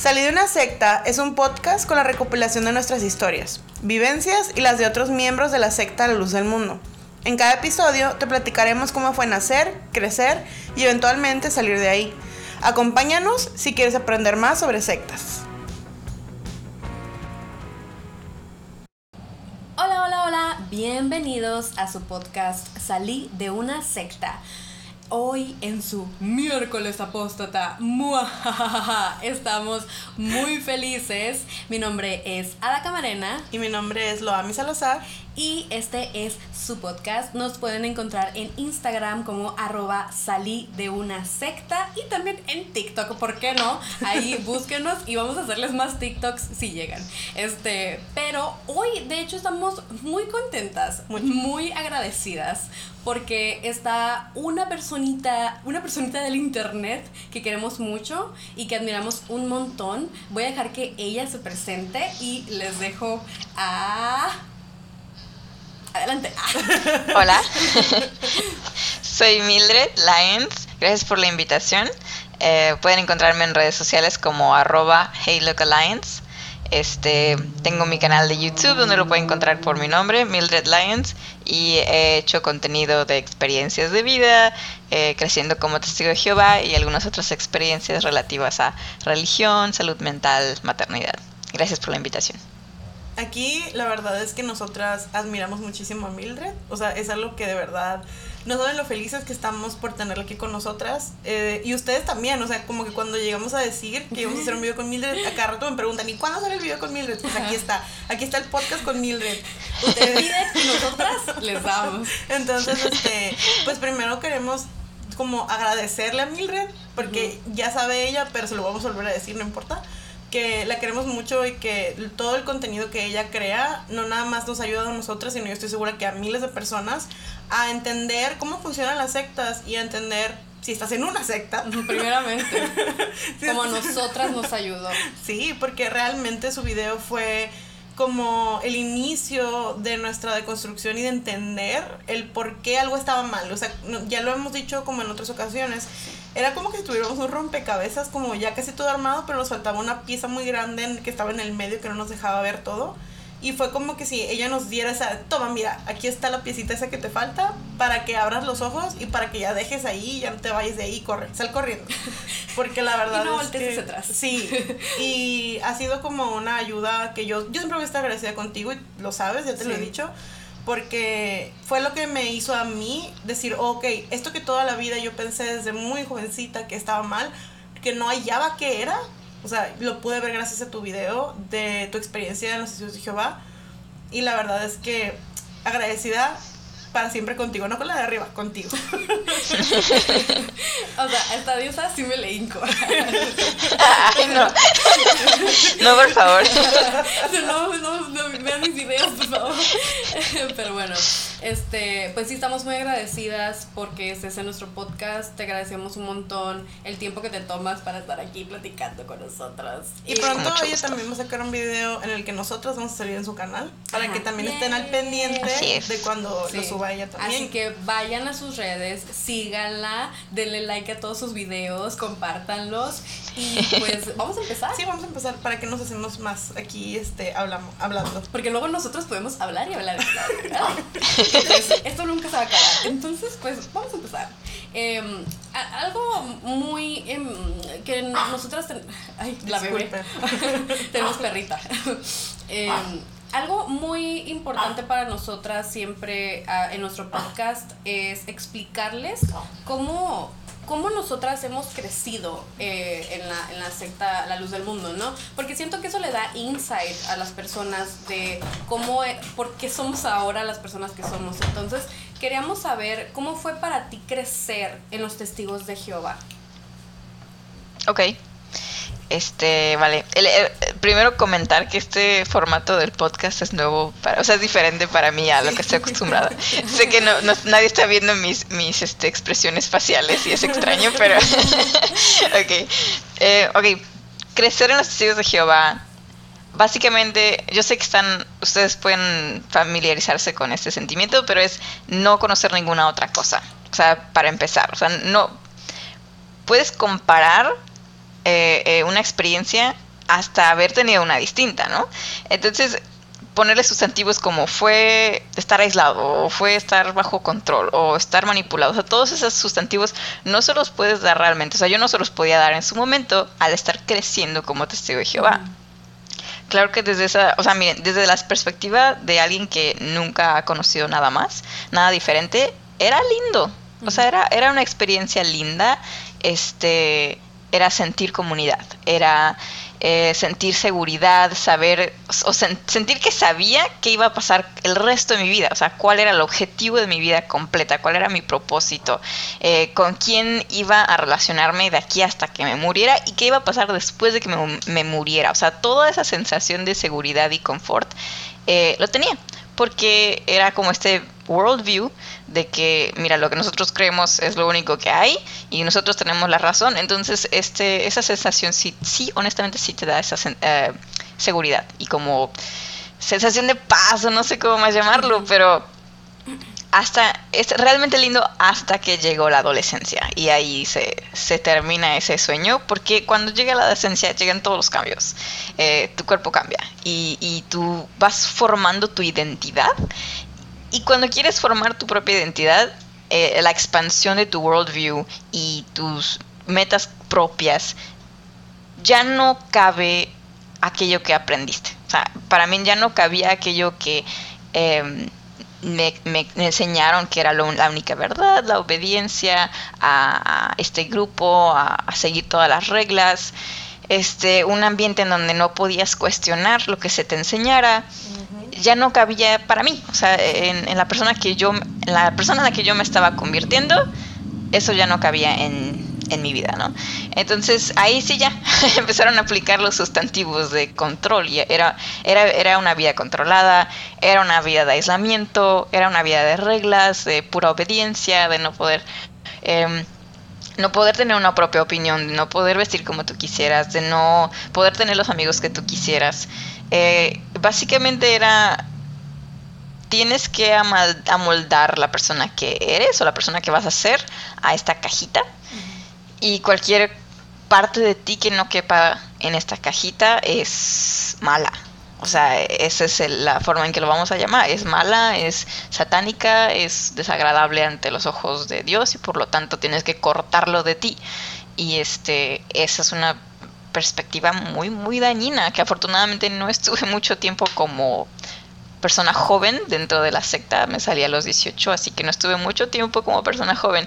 Salí de una secta es un podcast con la recopilación de nuestras historias, vivencias y las de otros miembros de la secta la luz del mundo. En cada episodio te platicaremos cómo fue nacer, crecer y eventualmente salir de ahí. Acompáñanos si quieres aprender más sobre sectas. Hola, hola, hola, bienvenidos a su podcast Salí de una secta hoy en su miércoles apóstata. Estamos muy felices. Mi nombre es Ada Camarena. Y mi nombre es Loami Salazar. Y este es su podcast. Nos pueden encontrar en Instagram como arroba salí de una secta y también en TikTok, ¿por qué no? Ahí búsquenos y vamos a hacerles más TikToks si llegan. Este, pero hoy de hecho estamos muy contentas, muy, muy agradecidas porque está una personita, una personita del internet que queremos mucho y que admiramos un montón. Voy a dejar que ella se presente y les dejo a Adelante. Hola, soy Mildred Lyons. Gracias por la invitación. Eh, pueden encontrarme en redes sociales como arroba HeyLookAlliance. Este, tengo mi canal de YouTube donde lo pueden encontrar por mi nombre, Mildred Lyons, y he hecho contenido de experiencias de vida, eh, creciendo como testigo de Jehová y algunas otras experiencias relativas a religión, salud mental, maternidad. Gracias por la invitación. Aquí la verdad es que nosotras admiramos muchísimo a Mildred, o sea, es algo que de verdad no saben lo felices que estamos por tenerla aquí con nosotras. Eh, y ustedes también, o sea, como que cuando llegamos a decir que íbamos a hacer un video con Mildred, a cada rato me preguntan, ¿y cuándo sale el video con Mildred? Pues aquí está, aquí está el podcast con Mildred. Ustedes y nosotras les damos. Entonces, este, pues primero queremos como agradecerle a Mildred, porque ya sabe ella, pero se lo vamos a volver a decir, no importa que la queremos mucho y que todo el contenido que ella crea no nada más nos ayuda a nosotras, sino yo estoy segura que a miles de personas a entender cómo funcionan las sectas y a entender si estás en una secta. Primeramente. como a nosotras nos ayudó. Sí, porque realmente su video fue como el inicio de nuestra deconstrucción y de entender el por qué algo estaba mal. O sea, ya lo hemos dicho como en otras ocasiones era como que tuviéramos un rompecabezas, como ya casi todo armado, pero nos faltaba una pieza muy grande que estaba en el medio que no nos dejaba ver todo. Y fue como que si ella nos diera esa, toma, mira, aquí está la piecita esa que te falta para que abras los ojos y para que ya dejes ahí, ya no te vayas de ahí, corre, sal corriendo. Porque la verdad y no es que, atrás. Sí, y ha sido como una ayuda que yo, yo siempre voy a estar agradecida contigo y lo sabes, ya te lo he dicho porque fue lo que me hizo a mí decir, ok, esto que toda la vida yo pensé desde muy jovencita que estaba mal, que no hallaba qué era, o sea, lo pude ver gracias a tu video de tu experiencia en los estudios de Jehová, y la verdad es que agradecida para siempre contigo, no con la de arriba, contigo. o sea, esta diosa sí me le hinco. Ay, no. No, por favor. No, no, no, vean mis videos, por favor. Pero bueno, este, pues sí estamos muy agradecidas porque estés en nuestro podcast. Te agradecemos un montón el tiempo que te tomas para estar aquí platicando con nosotras. Y, pronto ella también va a sacar un video en el que nosotros vamos a salir en su canal para que también estén al pendiente de cuando lo también. Así que vayan a sus redes, síganla, denle like a todos sus videos, compártanlos y pues vamos a empezar. Sí, vamos a empezar para que nos hacemos más aquí este hablamos hablando. Porque luego nosotros podemos hablar y hablar. Y hablar. esto nunca se va a acabar. Entonces, pues vamos a empezar. Em, algo muy em, que nosotras ay la bebé tenemos perrita em, algo muy importante para nosotras siempre ah, en nuestro podcast es explicarles cómo cómo nosotras hemos crecido eh, en, la, en, la, secta La Luz del Mundo, ¿no? Porque siento que eso le da insight a las personas de cómo, e, por qué somos ahora las personas que somos. Entonces, queríamos saber cómo fue para ti crecer en los testigos de Jehová. Ok. Este, vale. El, primero comentar que este formato del podcast es nuevo, para, o sea, es diferente para mí a lo que estoy acostumbrada. sé que no, nadie está viendo mis, mis este, expresiones faciales y es extraño, pero... ok. Eh, ok. Crecer en los testigos de Jehová. Básicamente, yo sé que están, ustedes pueden familiarizarse con este sentimiento, pero es no conocer ninguna otra cosa. O sea, para empezar, o sea, no puedes comparar eh, eh, una experiencia hasta haber tenido una distinta, ¿no? Entonces, ponerle sustantivos como fue estar aislado, o fue estar bajo control, o estar manipulado. O sea, todos esos sustantivos no se los puedes dar realmente. O sea, yo no se los podía dar en su momento al estar creciendo como testigo de Jehová. Claro que desde esa, o sea, miren, desde la perspectiva de alguien que nunca ha conocido nada más, nada diferente, era lindo. O sea, era, era una experiencia linda. Este, era sentir comunidad, era eh, sentir seguridad, saber, o sentir que sabía que iba a pasar el resto de mi vida, o sea, cuál era el objetivo de mi vida completa, cuál era mi propósito, eh, con quién iba a relacionarme de aquí hasta que me muriera y qué iba a pasar después de que me, muriera, o sea, toda esa sensación de seguridad y confort eh, lo tenía, porque era como este worldview de que, mira, lo que nosotros creemos es lo único que hay y nosotros tenemos la razón. Entonces, este, esa sensación sí, sí honestamente, sí te da esa eh, seguridad y como sensación de paz, no sé cómo más llamarlo, pero hasta es realmente lindo hasta que llegó la adolescencia y ahí se, se termina ese sueño porque cuando llega la adolescencia llegan todos los cambios eh, tu cuerpo cambia y, y, tú vas formando tu identidad y cuando quieres formar tu propia identidad, eh, la expansión de tu worldview y tus metas propias, ya no cabe aquello que aprendiste. O sea, para mí ya no cabía aquello que em, me, enseñaron que era la única verdad, la obediencia a, este grupo, a, seguir todas las reglas, este, un ambiente en donde no podías cuestionar lo que se te enseñara ya no cabía para mí. O sea, en, la persona que yo, la persona en la que yo me estaba convirtiendo, eso ya no cabía en, en mi vida, ¿no? Entonces ahí sí ya empezaron a aplicar los sustantivos de control. Y era, era, era una vida controlada, era una vida de aislamiento, era una vida de reglas, de pura obediencia, de no poder. Em, no poder tener una propia opinión, de no poder vestir como tú quisieras, de no poder tener los amigos que tú quisieras. Eh, básicamente era, tienes que amoldar la persona que eres o la persona que vas a ser a esta cajita y cualquier parte de ti que no quepa en esta cajita es mala. O sea, esa es la forma en que lo vamos a llamar. Es mala, es satánica, es desagradable ante los ojos de Dios y por lo tanto tienes que cortarlo de ti. Y este, esa es una perspectiva muy, muy dañina, que afortunadamente no estuve mucho tiempo como persona joven dentro de la secta, me salí a los 18, así que no estuve mucho tiempo como persona joven.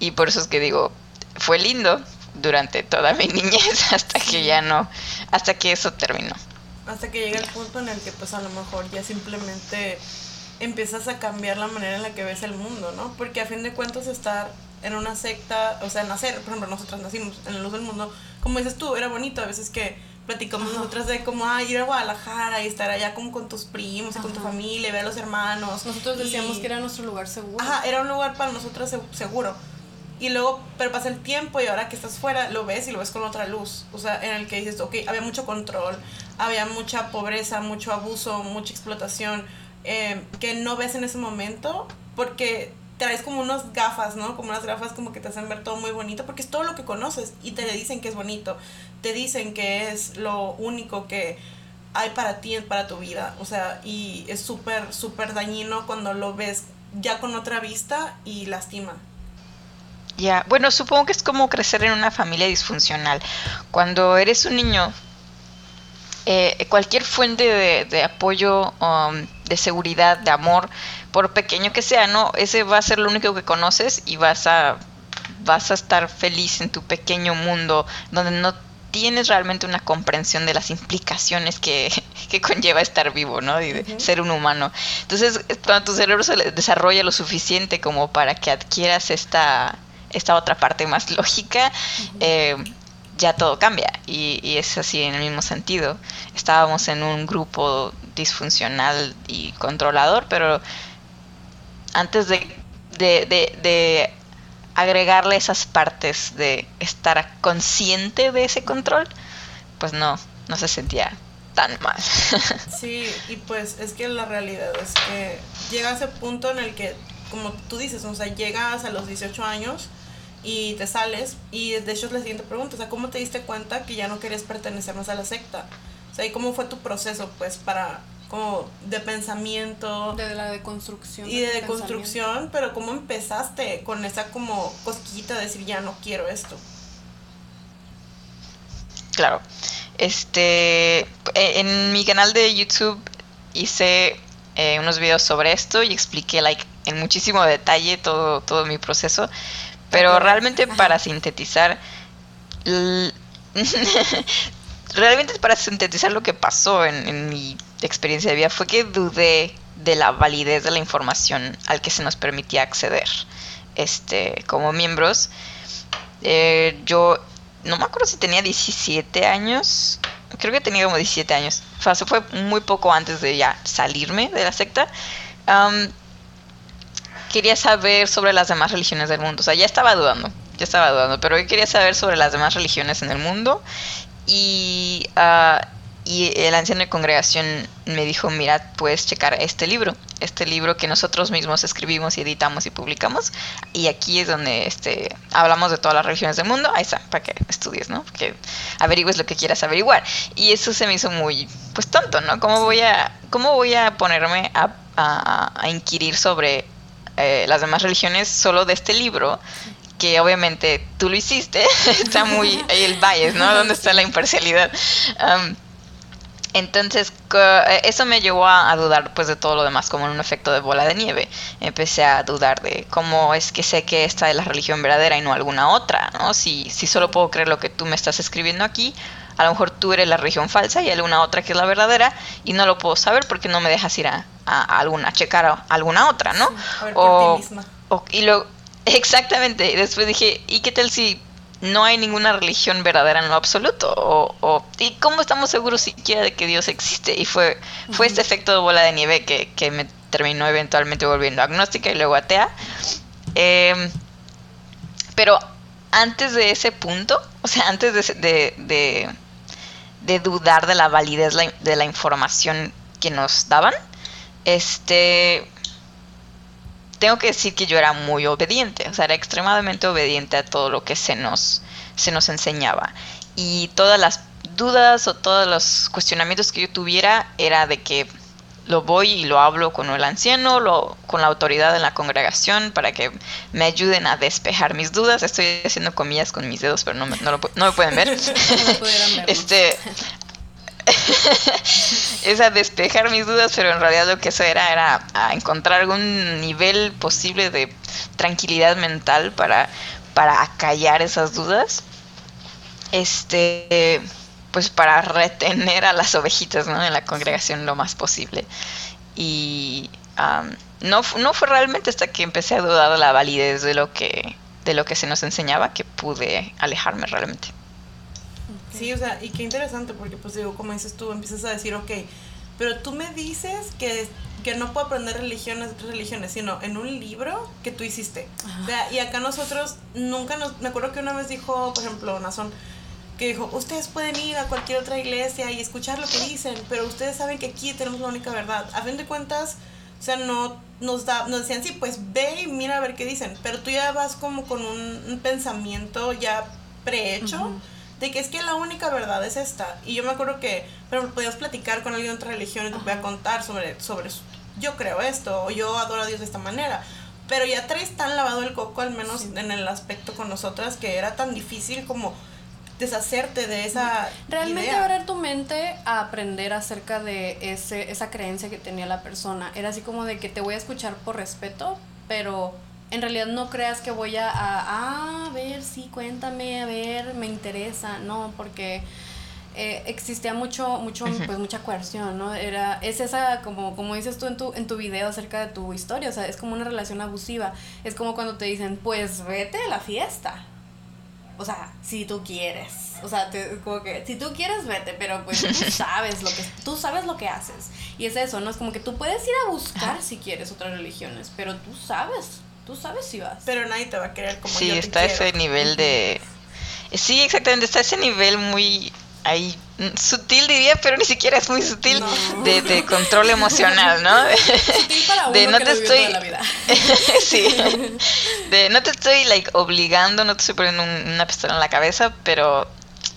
Y por eso es que digo, fue lindo durante toda mi niñez hasta que ya no, hasta que eso terminó. Hasta que llega el punto en el que pues a lo mejor ya simplemente empiezas a cambiar la manera en la que ves el mundo, ¿no? Porque a fin de cuentas estar en una secta, o sea, nacer, por ejemplo, nosotras nacimos en la luz del mundo, como dices tú, era bonito a veces que platicamos nosotras de como ah, ir a Guadalajara y estar allá como con tus primos y con tu familia ver a los hermanos. Nosotros decíamos que era nuestro lugar seguro. Ajá, era un lugar para nosotros seguro. Y luego, pero pasa el tiempo y ahora que estás fuera, lo ves y lo ves con otra luz. O sea, en el que dices, ok, había mucho control, había mucha pobreza, mucho abuso, mucha explotación, eh, que no ves en ese momento porque traes como unas gafas, ¿no? Como unas gafas como que te hacen ver todo muy bonito, porque es todo lo que conoces y te dicen que es bonito, te dicen que es lo único que hay para ti, para tu vida, o sea, y es súper, súper dañino cuando lo ves ya con otra vista y lastima. Ya, bueno, supongo que es como crecer en una familia disfuncional. Cuando eres un niño, eh, cualquier fuente de, de apoyo, um, de seguridad, de amor, por pequeño que sea, ¿no? Ese va a ser lo único que conoces y vas a, vas a estar feliz en tu pequeño mundo donde no tienes realmente una comprensión de las implicaciones que, conlleva estar vivo, ¿no? Y de ser un humano. Entonces, cuando tu cerebro se desarrolla lo suficiente como para que adquieras esta, esta otra parte más lógica, eh, ya todo cambia. Y, y, es así en el mismo sentido. Estábamos en un grupo disfuncional y controlador, pero antes de, de, agregarle esas partes de estar consciente de ese control, pues no, no se sentía tan mal. Sí, y pues es que la realidad es que llega ese punto en el que, como tú dices, o sea, llegas a los 18 años y te sales y de hecho es la siguiente pregunta, o sea, ¿cómo te diste cuenta que ya no querías pertenecer más a la secta? O sea, ¿y cómo fue tu proceso pues para como de pensamiento de la deconstrucción y de deconstrucción, pero cómo empezaste con esa como cosquillita de decir ya no quiero esto? Claro. Este e, en mi canal de YouTube hice eh, unos videos sobre esto y expliqué like en muchísimo detalle todo, todo mi proceso. Pero realmente para sintetizar, realmente para sintetizar lo que pasó en, mi experiencia de vida fue que dudé de la validez de la información al que se nos permitía acceder este, como miembros. Eh, yo no me acuerdo si tenía 17 años, creo que tenía como 17 años. O sea, fue muy poco antes de ya salirme de la secta quería saber sobre las demás religiones del mundo. O sea, ya estaba dudando, ya estaba dudando, pero yo quería saber sobre las demás religiones en el mundo. Y, uh, y el anciano de congregación me dijo, mira, puedes checar este libro, este libro que nosotros mismos escribimos y editamos y publicamos. Y aquí es donde este, hablamos de todas las religiones del mundo. Ahí está, para que estudies, ¿no? Que averigües lo que quieras averiguar. Y eso se me hizo muy, pues tonto, ¿no? ¿Cómo voy a, cómo voy a ponerme a, a, a inquirir sobre eh, las demás religiones solo de este libro, que obviamente tú lo hiciste, está muy ahí el bias, ¿no? ¿Dónde está la imparcialidad? entonces, eh, eso me llevó a, dudar pues de todo lo demás, como en un efecto de bola de nieve. Empecé a dudar de cómo es que sé que esta es la religión verdadera y no alguna otra, ¿no? Si, si solo puedo creer lo que tú me estás escribiendo aquí, a lo mejor tú eres la religión falsa y hay alguna otra que es la verdadera y no lo puedo saber porque no me dejas ir a, alguna, a checar a alguna otra, ¿no? a ver por ti misma. y luego, exactamente, y después dije, ¿y qué tal si no hay ninguna religión verdadera en lo absoluto? O, ¿Y cómo estamos seguros siquiera de que Dios existe? Y fue, fue este efecto de bola de nieve que, que me terminó eventualmente volviendo agnóstica y luego atea. Em, pero antes de ese punto, o sea, antes de, de de dudar de la validez de la información que nos daban, este, tengo que decir que yo era muy obediente, o sea, era extremadamente obediente a todo lo que se nos, se nos enseñaba. Y todas las dudas o todos los cuestionamientos que yo tuviera era de que lo voy y lo hablo con el anciano, lo, con la autoridad de la congregación para que me ayuden a despejar mis dudas. Estoy haciendo comillas con mis dedos, pero no me, no me pueden ver. este es a despejar mis dudas, pero en realidad lo que eso era era a encontrar algún nivel posible de tranquilidad mental para, para acallar esas dudas. Este pues para retener a las ovejitas ¿no? en la congregación lo más posible. Y no, no fue realmente hasta que empecé a dudar de la validez de lo que, de lo que se nos enseñaba que pude alejarme realmente. Sí, o sea, y qué interesante porque pues digo, como dices tú, empiezas a decir, ok, pero tú me dices que, que no puedo aprender religiones otras religiones, sino en un libro que tú hiciste. O sea, y acá nosotros nunca nos, me acuerdo que una vez dijo, por ejemplo, Nazón, que dijo, ustedes pueden ir a cualquier otra iglesia y escuchar lo que dicen, pero ustedes saben que aquí tenemos la única verdad. A fin de cuentas, o sea, no nos, da, nos decían, sí, pues ve y mira a ver qué dicen, pero tú ya vas como con un, pensamiento ya prehecho. De que es que la única verdad es esta. Y yo me acuerdo que, pero podías platicar con alguien de otra religión y te podía contar sobre, sobre, yo creo esto, o yo adoro a Dios de esta manera. Pero ya traes tan lavado el coco, al menos en el aspecto con nosotras, que era tan difícil como deshacerte de esa realmente abrir tu mente a aprender acerca de ese esa creencia que tenía la persona. Era así como de que te voy a escuchar por respeto pero en realidad no creas que voy a, a, a ver sí cuéntame a ver me interesa no porque eh, existía mucho mucho pues mucha coerción no era es esa como como dices tú en tu en tu video acerca de tu historia o sea es como una relación abusiva. Es como cuando te dicen pues vete a la fiesta o sea, si tú quieres. O sea, como que si tú quieres vete, pero pues tú sabes lo que tú sabes lo que haces. Y es eso, no es como que tú puedes ir a buscar si quieres otras religiones, pero tú sabes, tú sabes si vas. Pero nadie te va a querer como Sí, está ese nivel de Sí, exactamente, está ese nivel muy ahí sutil diría, pero ni siquiera es muy sutil de, de, control emocional, ¿no? Sutil para uno de no te estoy toda la vida. sí. De no te estoy like obligando, no te estoy poniendo una pistola en la cabeza, pero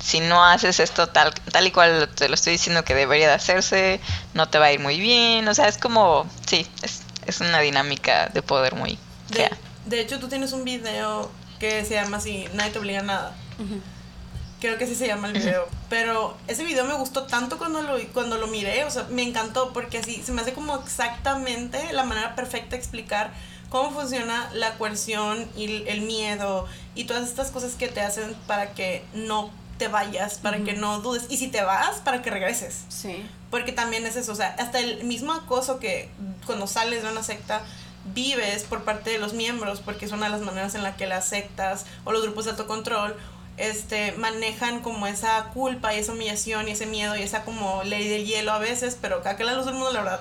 si no haces esto tal tal y cual te lo estoy diciendo que debería de hacerse, no te va a ir muy bien, o sea, es como sí, es, es una dinámica de poder muy De, de hecho, tú tienes un video que se llama así, nadie te obliga a nada. Creo que así se llama el video. Pero ese video me gustó tanto cuando lo, cuando lo miré, o sea, me encantó porque así se me hace como exactamente la manera perfecta de explicar cómo funciona la coerción y el miedo y todas estas cosas que te hacen para que no te vayas, para que no dudes. Y si te vas, para que regreses. Sí. Porque también es eso, o sea, hasta el mismo acoso que cuando sales de una secta vives por parte de los miembros, porque es una de las maneras en la que las sectas o los grupos de autocontrol este, manejan como esa culpa y esa humillación y ese miedo y esa como ley del hielo a veces, pero acá que la luz del mundo la verdad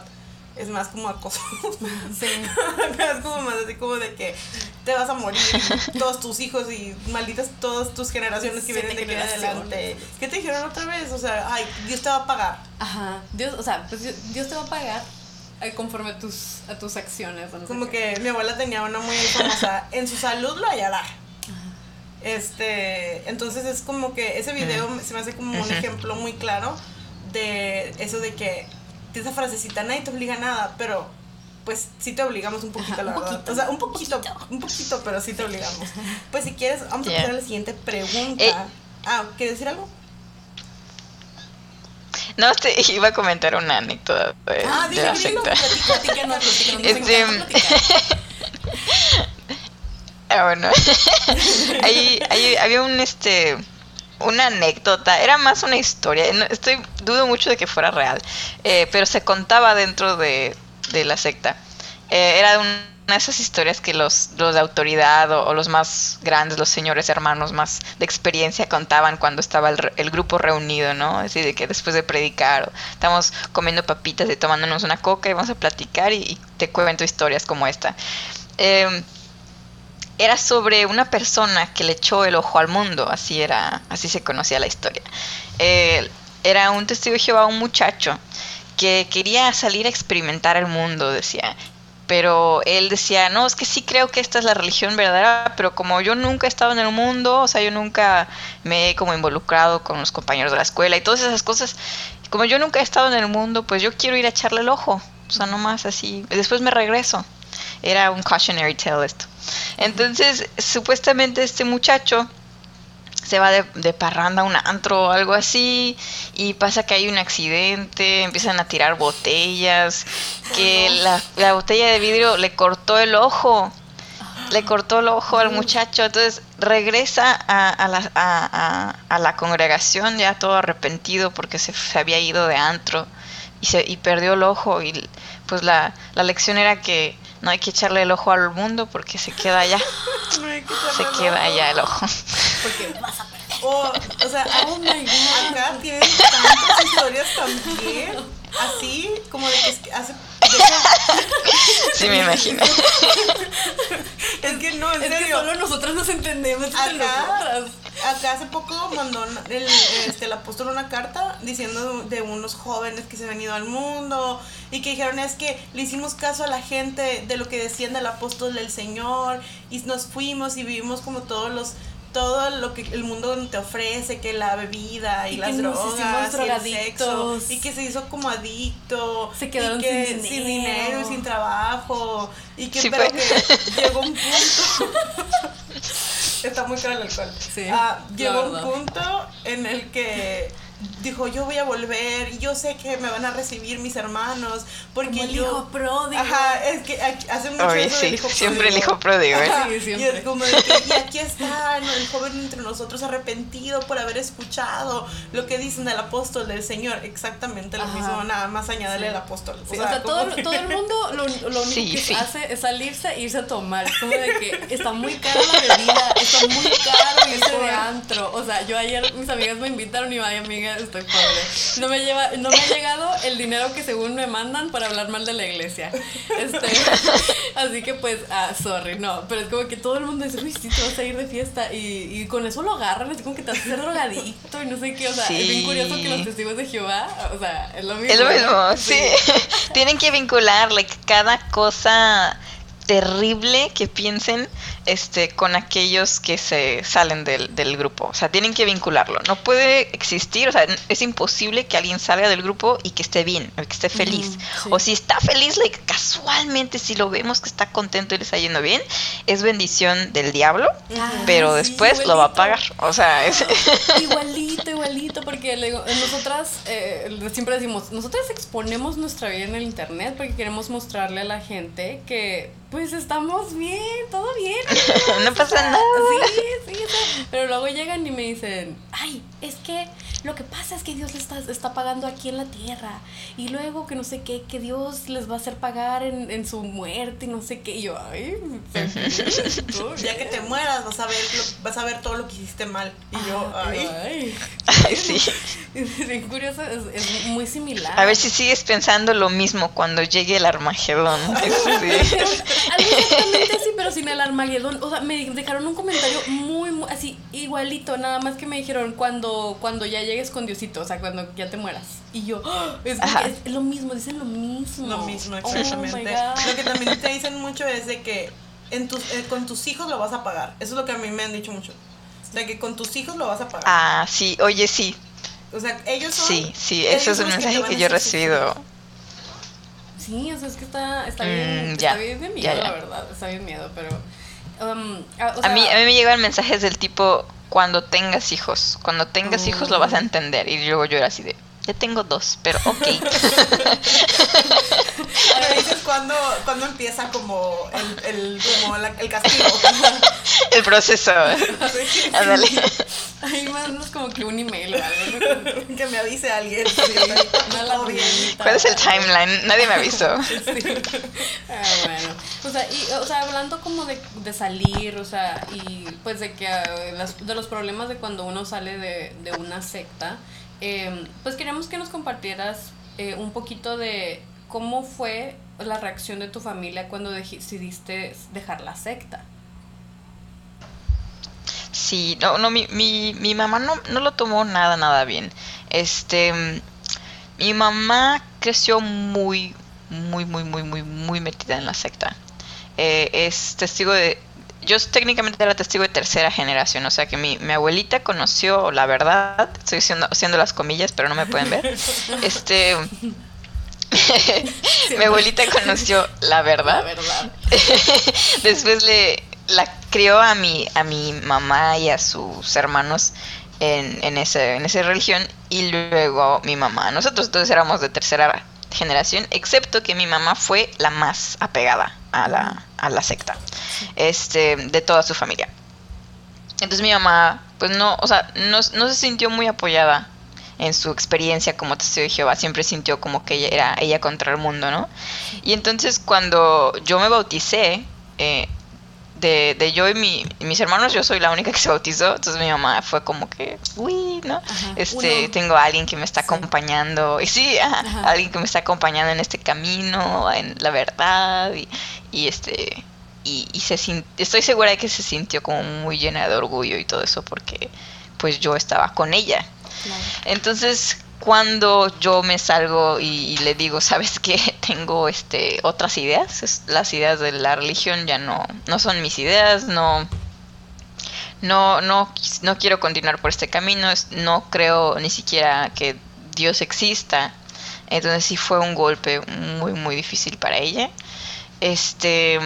es más como acoso. Sí. es como más así como de que te vas a morir, todos tus hijos y malditas todas tus generaciones que vienen de aquí adelante. ¿Qué te dijeron otra vez? O sea, ay, Dios te va a pagar. Ajá, Dios, o sea, pues Dios te va a pagar conforme a tus, a tus acciones. como que mi abuela tenía una muy famosa, en su salud lo hallará. Este, entonces es como que ese video se me hace como un ejemplo muy claro de eso de que esa frasecita, nadie te obliga a nada, pero pues sí te obligamos un poquito, la verdad. o sea, un poquito, un poquito, pero sí te obligamos. Pues si quieres, vamos a pasar a la siguiente pregunta. Eh. ah, ¿quieres decir algo? No, te iba a comentar una anécdota de, ah, de la secta. Este, ah, bueno. ahí, ahí había un este una anécdota, era más una historia, estoy dudo mucho de que fuera real, eh, pero se contaba dentro de, de la secta. Eh, era de esas historias que los, los de autoridad o, los más grandes, los señores hermanos más de experiencia contaban cuando estaba el, grupo reunido, ¿no? Así de que después de predicar, estamos comiendo papitas y tomándonos una coca y vamos a platicar y, te cuento historias como esta. Eh, era sobre una persona que le echó el ojo al mundo, así era, así se conocía la historia. Eh, era un testigo de Jehová, un muchacho que quería salir a experimentar el mundo, decía. Pero él decía, no, es que sí creo que esta es la religión verdadera, pero como yo nunca he estado en el mundo, o sea, yo nunca me he como involucrado con los compañeros de la escuela y todas esas cosas, como yo nunca he estado en el mundo, pues yo quiero ir a echarle el ojo, o sea, nomás así, después me regreso. Era un cautionary tale esto. Entonces, supuestamente este muchacho se va de, de, parranda a un antro o algo así y pasa que hay un accidente, empiezan a tirar botellas, que la, la botella de vidrio le cortó el ojo, le cortó el ojo al muchacho, entonces regresa a, a, la, a, a la, congregación ya todo arrepentido porque se, se había ido de antro y, se, y perdió el ojo y pues la, la lección era que no hay que echarle el ojo al mundo porque se queda allá. se queda allá el ojo. Porque vas a perder. Oh, o sea, oh my God, acá tienen tantas historias también. Así, como de que hace. sí, me imagino. es que no, en es serio. Que solo nosotras nos entendemos acá. Acá hace poco mandó el, este, el apóstol una carta diciendo de unos jóvenes que se han venido al mundo y que dijeron es que le hicimos caso a la gente de lo que decían del apóstol del Señor y nos fuimos y vivimos como todos los todo lo que el mundo te ofrece, que la bebida y, y las drogas y el sexo, y que se hizo como adicto, se quedaron y que sin, dinero. sin dinero y sin trabajo, y que Sí, pero fue. que llegó un punto está muy caro el alcohol. Sí, Ah, llegó un punto en el que dijo yo voy a volver y yo sé que me van a recibir mis hermanos porque Como el yo hijo pródigo. Ajá, es que hace mucho Oye, eso del sí, hijo siempre el hijo pródigo, ¿eh? Ajá, Sí, Y es como de que, y aquí está ¿no? el joven entre nosotros arrepentido por haber escuchado lo que dicen del apóstol del Señor. Exactamente lo Ajá. mismo, nada más añadirle Sí. el apóstol. Sí, o sea, como todo, que- todo el mundo lo, lo único Sí, que sí. hace es salirse e irse a tomar. Es como de que está muy cara la bebida, está muy caro irse de antro. O sea, yo ayer mis amigas me invitaron y vaya amiga, estoy pobre. No me lleva, no me ha llegado el dinero que según me mandan para hablar mal de la iglesia. Este, así que pues, ah, sorry, no. Pero es como que todo el mundo dice, uy, sí, te vas a ir de fiesta. Y, y con eso lo agarran, es como que te vas a hacer drogadicto y no sé qué. O sea, es bien curioso que los testigos de Jehová, o sea, es lo mismo. Es lo mismo, sí. Tienen que vincular, like, cada cosa terrible que piensen este, con aquellos que se salen del, del, grupo. O sea, tienen que vincularlo. No puede existir, o sea, es imposible que alguien salga del grupo y que esté bien, o que esté feliz. Mm, sí. O si está feliz, like, casualmente, si lo vemos que está contento y le está yendo bien, es bendición del diablo, ah, pero después lo va a pagar. O sea, es... Igualito, igualito, porque le, nosotras eh, siempre decimos, nosotras exponemos nuestra vida en el internet porque queremos mostrarle a la gente que pues estamos bien, todo bien. no pasa nada. Sí, sí, sí, pero luego llegan y me dicen, ay, es que lo que pasa es que Dios les está, está pagando aquí en la tierra. Y luego que no sé qué, que Dios les va a hacer pagar en, en su muerte y no sé qué. Y yo, ay, ya que te mueras vas a ver, vas a ver todo lo que hiciste mal. Y yo, ay. Ay, ay sí. Es bien curioso, es, es, muy similar. A ver si sigues pensando lo mismo cuando llegue el Armagedón. Sí. Exactamente así, pero sin el Armagedón. O sea, me dejaron un comentario muy, muy así, igualito, nada más que me dijeron cuando, cuando ya llegues con Diosito, o sea, cuando ya te mueras. Y yo, ¡Oh! es, es, lo mismo, dicen lo mismo. Lo mismo, exactamente. Oh lo que también te dicen mucho es de que en tus, eh, con tus hijos lo vas a pagar. Eso es lo que a mí me han dicho mucho. De que con tus hijos lo vas a pagar. Ah, sí, oye, sí. O sea, ellos son. Sí, sí, eso es un mensaje que, que yo he recibido. Sí, o sea, es que está, está bien, mm, ya, está bien de miedo, ya, ya. la verdad, está bien miedo, pero... Um, o sea, a, mí, a mí me llegan mensajes del tipo, cuando tengas hijos, cuando tengas oh. hijos lo vas a entender, y luego yo era así de, ya tengo dos, pero ok. Ahora dices cuando, cuando empieza como el, el, como la, el castigo. el proceso. Sí, Ándale. Ahí mandas como que un email o algo. que me avise alguien. Sí, no la. ¿Cuál es el timeline? Nadie me avisó. Sí. Ah, bueno. O sea, y, o sea, hablando como de, de salir, o sea, y pues de que uh, las, de los problemas de cuando uno sale de, de una secta, eh, pues queremos que nos compartieras eh, un poquito de cómo fue la reacción de tu familia cuando decidiste dejar la secta. Sí, no, no, mi, mi, mi mamá no, no lo tomó nada, nada bien. Este, mi mamá creció muy, muy, muy, muy, muy, muy metida en la secta. Eh, es testigo de, yo técnicamente era testigo de tercera generación, o sea que mi, mi abuelita conoció la verdad, estoy haciendo, haciendo las comillas, pero no me pueden ver. Este, mi abuelita conoció la verdad. La verdad. Después le la crió a mi, a mi mamá y a sus hermanos en, en, ese, en esa religión y luego mi mamá. Nosotros todos éramos de tercera generación, excepto que mi mamá fue la más apegada a la, a la secta este, de toda su familia. Entonces mi mamá, pues no, o sea, no, no se sintió muy apoyada en su experiencia como testigo de Jehová, siempre sintió como que ella era ella contra el mundo, ¿no? Y entonces cuando yo me bauticé, eh, de, de, yo y mi, mis hermanos, yo soy la única que se bautizó, entonces mi mamá fue como que, uy, ¿no? Ajá, este, uno. tengo a alguien que me está sí. acompañando, y sí, ajá, ajá. alguien que me está acompañando en este camino, en la verdad, y, y este, y, y se estoy segura de que se sintió como muy llena de orgullo y todo eso, porque pues yo estaba con ella. Claro. Entonces, cuando yo me salgo y, le digo, sabes qué, tengo este otras ideas, las ideas de la religión ya no, no son mis ideas, no, no, no, no quiero continuar por este camino, no creo ni siquiera que Dios exista. Entonces sí fue un golpe muy, muy difícil para ella. Este,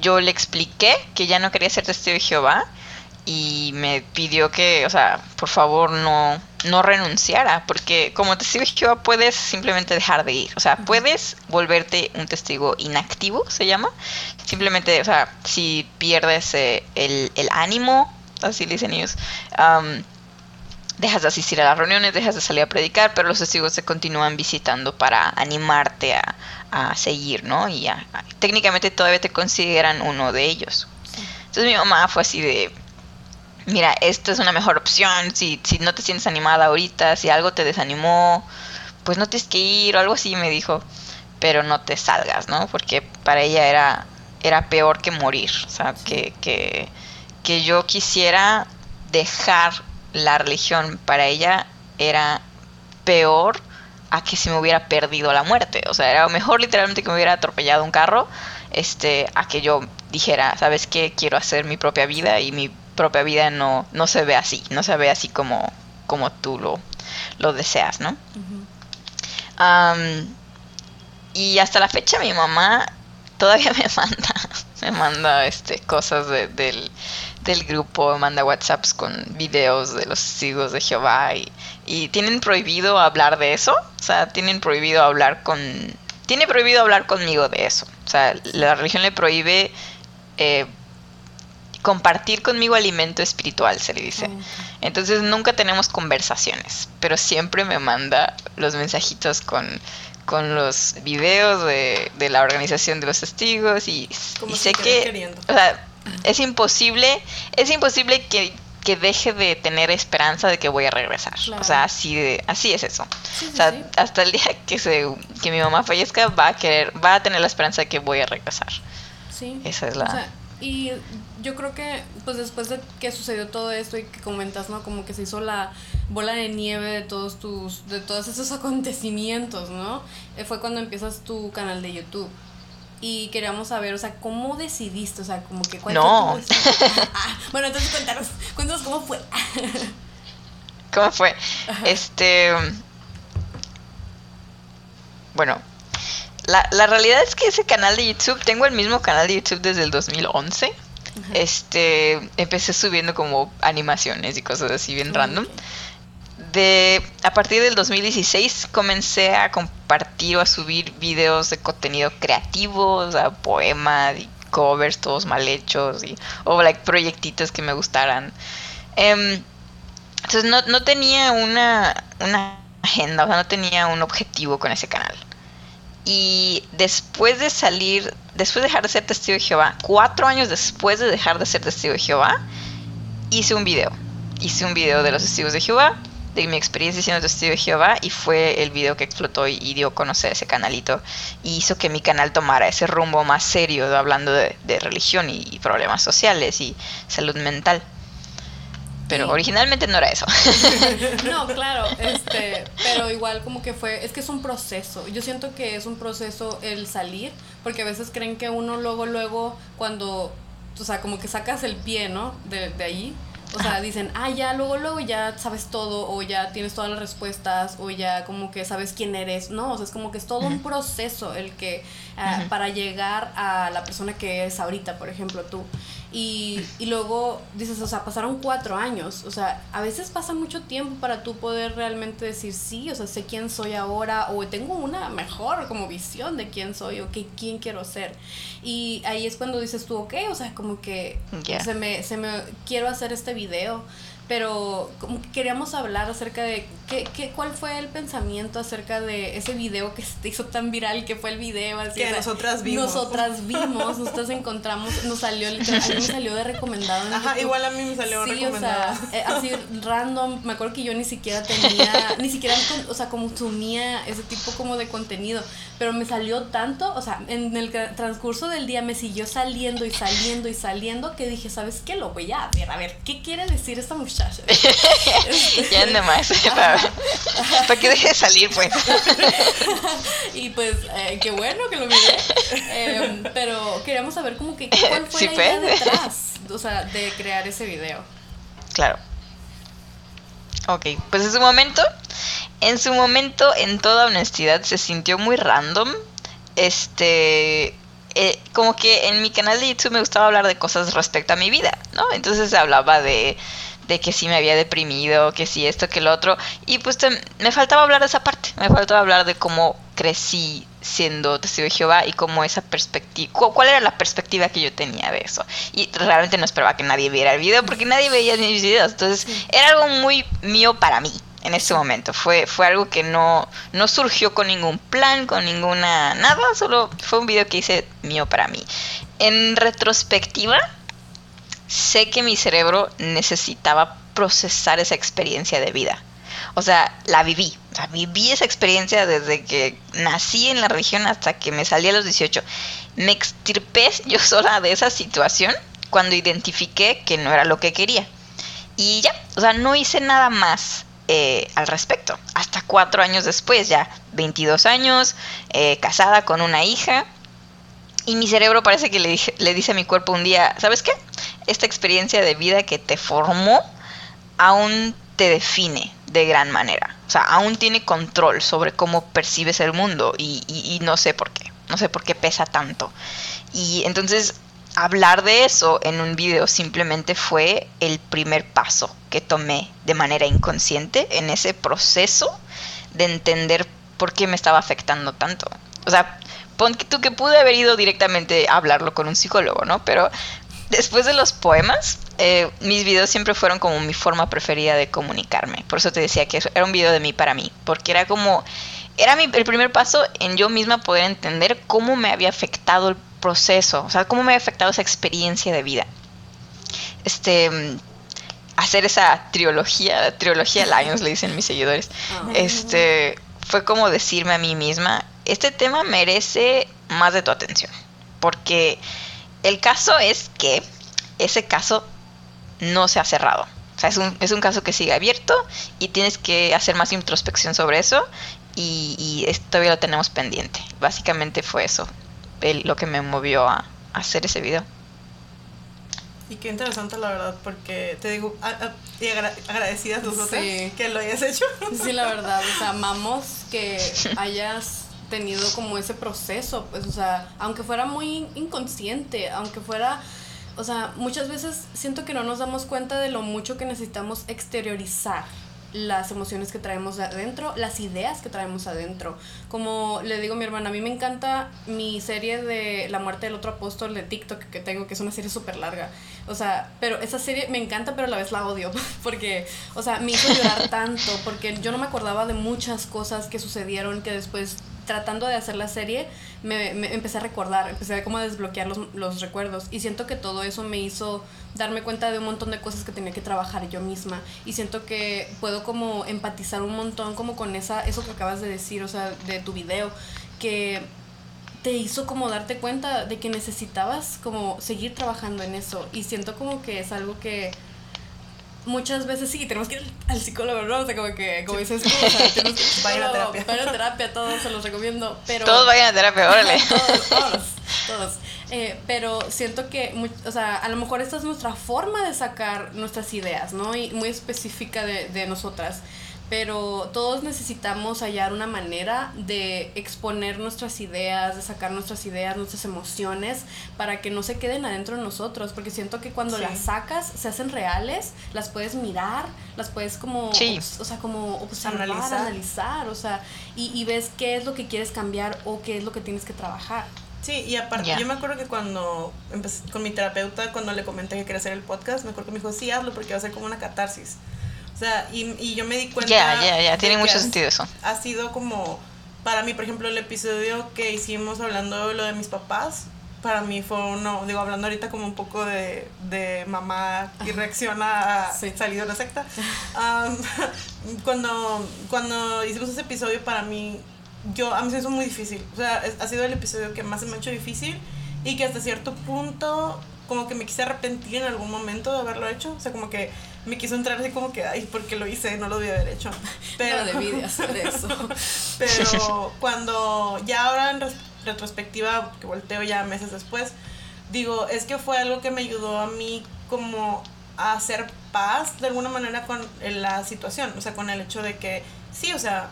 yo le expliqué que ya no quería ser testigo de Jehová y me pidió que, o sea, por favor no, no renunciara, porque como testigo de Jehová puedes simplemente dejar de ir, o sea, puedes volverte un testigo inactivo, se llama, simplemente, o sea, si pierdes eh, el, el, ánimo, así dicen ellos, um, dejas de asistir a las reuniones, dejas de salir a predicar, pero los testigos se continúan visitando para animarte a, a seguir, ¿no? Y a, a, técnicamente todavía te consideran uno de ellos. Entonces mi mamá fue así de mira, esto es una mejor opción, si, si no te sientes animada ahorita, si algo te desanimó, pues no tienes que ir o algo así, me dijo, pero no te salgas, ¿no? Porque para ella era, era peor que morir, o sea, que, que, que yo quisiera dejar la religión para ella era peor a que si me hubiera perdido la muerte. O sea, era mejor literalmente que me hubiera atropellado un carro, este, a que yo dijera, ¿sabes qué? Quiero hacer mi propia vida y mi propia vida no, no se ve así, no se ve así como, como tú lo, lo deseas, ¿no? y hasta la fecha mi mamá todavía me manda, me manda este, cosas del, del grupo, me manda WhatsApps con videos de los testigos de Jehová y, y tienen prohibido hablar de eso, o sea, tienen prohibido hablar con, tiene prohibido hablar conmigo de eso, o sea, la religión le prohíbe eh, compartir conmigo alimento espiritual, se le dice. Entonces nunca tenemos conversaciones, pero siempre me manda los mensajitos con, con los videos de, de la organización de los testigos y, sé que o sea, es imposible, es imposible que, que, deje de tener esperanza de que voy a regresar. O sea, así de, así es eso. o sea, hasta el día que se, que mi mamá fallezca va a querer, va a tener la esperanza de que voy a regresar. Sí. Esa es la. Y yo creo que, pues después de que sucedió todo esto y que comentas, ¿no? Como que se hizo la bola de nieve de todos tus, de todos esos acontecimientos, ¿no? Eh, fue cuando empiezas tu canal de YouTube. Y queríamos saber, o sea, ¿cómo decidiste? O sea, como que cuál No. Ah, bueno, entonces cuéntanos, cuéntanos cómo fue. ¿Cómo fue? Este. Bueno, la, la realidad es que ese canal de YouTube, tengo el mismo canal de YouTube desde el 2011. Este, empecé subiendo como animaciones y cosas así bien random. De, a partir del 2016 comencé a compartir o a subir videos de contenido creativo, o sea, poemas y covers todos mal hechos y, o like proyectitos que me gustaran. Em, entonces no, no tenía una, una agenda, o sea, no tenía un objetivo con ese canal. Y después de salir, después de dejar de ser testigo de Jehová, cuatro años después de dejar de ser testigo de Jehová, hice un video. Hice un video de los testigos de Jehová, de mi experiencia siendo testigo de Jehová, y fue el video que explotó y, dio a conocer ese canalito. Y hizo que mi canal tomara ese rumbo más serio, hablando de, religión y problemas sociales y salud mental. Pero originalmente no era eso. no, claro, este, pero igual como que fue, es que es un proceso. Yo siento que es un proceso el salir, porque a veces creen que uno luego, luego, cuando, o sea, como que sacas el pie, ¿no? De, de ahí, o sea, dicen, ah, ya, luego, luego ya sabes todo, o ya tienes todas las respuestas, o ya como que sabes quién eres. No, o sea, es como que es todo un proceso el que, ah, para llegar a la persona que eres ahorita, por ejemplo, tú. Y, y, luego dices, o sea, pasaron cuatro años. O sea, a veces pasa mucho tiempo para tú poder realmente decir, sí, o sea, sé quién soy ahora, o tengo una mejor como visión de quién soy, o que, quién quiero ser. Y ahí es cuando dices tú, ok, o sea, como que se, me, se me quiero hacer este video pero como queríamos hablar acerca de qué, qué, cuál fue el pensamiento acerca de ese video que se hizo tan viral, que fue el video así, que nosotras vimos. Nosotras vimos, nosotras encontramos, nos salió, a mí me salió de recomendado. Ajá, igual a mí me salió sí, recomendado. O sea, eh, así random, me acuerdo que yo ni siquiera tenía, ni siquiera, o sea, consumía ese tipo como de contenido, pero me salió tanto, o sea, en el transcurso del día me siguió saliendo y saliendo y saliendo que dije, ¿sabes qué? Lo voy a ver, a ver, ¿qué quiere decir esta muchacha? ya ande más. Para, que deje de salir, pues. y pues, eh, qué bueno que lo miré. Em, pero queríamos saber como que cuál fue la idea detrás, o sea, de crear ese video. Claro. Ok, pues en su momento, en su momento, en toda honestidad, se sintió muy random. Este, eh, como que en mi canal de YouTube me gustaba hablar de cosas respecto a mi vida, ¿no? Entonces hablaba de de que sí me había deprimido, que sí esto, que lo otro. Y pues me faltaba hablar de esa parte, me faltaba hablar de cómo crecí siendo testigo de Jehová y cómo esa perspectiva, cuál era la perspectiva que yo tenía de eso. Y realmente no esperaba que nadie viera el video porque nadie veía mis videos. Entonces era algo muy mío para mí en ese momento. Fue, fue algo que no, no surgió con ningún plan, con ninguna nada, solo fue un video que hice mío para mí. En retrospectiva, sé que mi cerebro necesitaba procesar esa experiencia de vida. O sea, la viví. O sea, viví esa experiencia desde que nací en la región hasta que me salí a los 18. Me extirpé yo sola de esa situación cuando identifiqué que no era lo que quería. Y ya, o sea, no hice nada más eh, al respecto. Hasta cuatro años después, ya 22 años, eh, casada con una hija. Y mi cerebro parece que le, le dice a mi cuerpo un día, ¿sabes qué? Esta experiencia de vida que te formó aún te define de gran manera. O sea, aún tiene control sobre cómo percibes el mundo y, no sé por qué. No sé por qué pesa tanto. Y entonces hablar de eso en un video simplemente fue el primer paso que tomé de manera inconsciente en ese proceso de entender por qué me estaba afectando tanto. O sea, pon tú que pude haber ido directamente a hablarlo con un psicólogo, ¿no? Pero después de los poemas, eh, mis videos siempre fueron como mi forma preferida de comunicarme. Por eso te decía que era un video de mí para mí, porque era como, era el primer paso en yo misma poder entender cómo me había afectado el proceso, o sea, cómo me había afectado esa experiencia de vida. Este, hacer esa trilogía, trilogía Lions le dicen mis seguidores, ah. este, fue como decirme a mí misma, este tema merece más de tu atención, porque el caso es que ese caso no se ha cerrado. O sea, es un, es un caso que sigue abierto y tienes que hacer más introspección sobre eso y, todavía lo tenemos pendiente. Básicamente fue eso lo que me movió a, hacer ese video. Y qué interesante la verdad, porque te digo, y agradecidas nosotras que lo hayas hecho. Sí, la verdad, o sea, amamos que hayas tenido como ese proceso, pues, o sea, aunque fuera muy inconsciente, aunque fuera, o sea, muchas veces siento que no nos damos cuenta de lo mucho que necesitamos exteriorizar las emociones que traemos adentro, las ideas que traemos adentro. Como le digo a mi hermana, a mí me encanta mi serie de La muerte del otro apóstol de TikTok que tengo, que es una serie súper larga. O sea, pero esa serie me encanta, pero a la vez la odio. Porque, o sea, me hizo llorar tanto, porque yo no me acordaba de muchas cosas que sucedieron que después tratando de hacer la serie, me, empecé a recordar, empecé a como a desbloquear los, los, recuerdos. Y siento que todo eso me hizo darme cuenta de un montón de cosas que tenía que trabajar yo misma. Y siento que puedo como empatizar un montón como con esa, eso que acabas de decir, o sea, de tu video, que te hizo como darte cuenta de que necesitabas como seguir trabajando en eso. Y siento como que es algo que muchas veces sí, tenemos que ir al psicólogo, ¿no? O sea, como que, como dices tú, o sea, tenemos que vayan a terapia. Vayan a terapia, todos se los recomiendo, pero... Todos vayan a terapia, órale. todos, todos, todos. Eh, pero siento que, o sea, a lo mejor esta es nuestra forma de sacar nuestras ideas, ¿no? Y muy específica de, de nosotras pero todos necesitamos hallar una manera de exponer nuestras ideas, de sacar nuestras ideas, nuestras emociones, para que no se queden adentro de nosotros, porque siento que cuando las sacas se hacen reales, las puedes mirar, las puedes como, o sea, como observar, analizar, o sea, y, y ves qué es lo que quieres cambiar o qué es lo que tienes que trabajar. Sí, y aparte, yo me acuerdo que cuando empecé con mi terapeuta, cuando le comenté que quería hacer el podcast, me acuerdo que me dijo, sí, hazlo porque va a ser como una catarsis. O sea, y, y yo me di cuenta. Ya, ya, ya, tiene mucho sentido eso. Ha sido como, para mí, por ejemplo, el episodio que hicimos hablando de lo de mis papás, para mí fue uno, digo, hablando ahorita como un poco de, de mamá y reacciona a salir de la secta. cuando, cuando hicimos ese episodio, para mí, yo, a mí se hizo muy difícil. O sea, ha sido el episodio que más se me ha hecho difícil y que hasta cierto punto como que me quise arrepentir en algún momento de haberlo hecho. O sea, como que me quiso entrar así como que, ay, porque lo hice, no lo debía haber hecho. Pero, no debí de hacer eso. pero cuando ya ahora en retrospectiva, que volteo ya meses después, digo, es que fue algo que me ayudó a mí como a hacer paz de alguna manera con la situación. O sea, con el hecho de que, sí, o sea,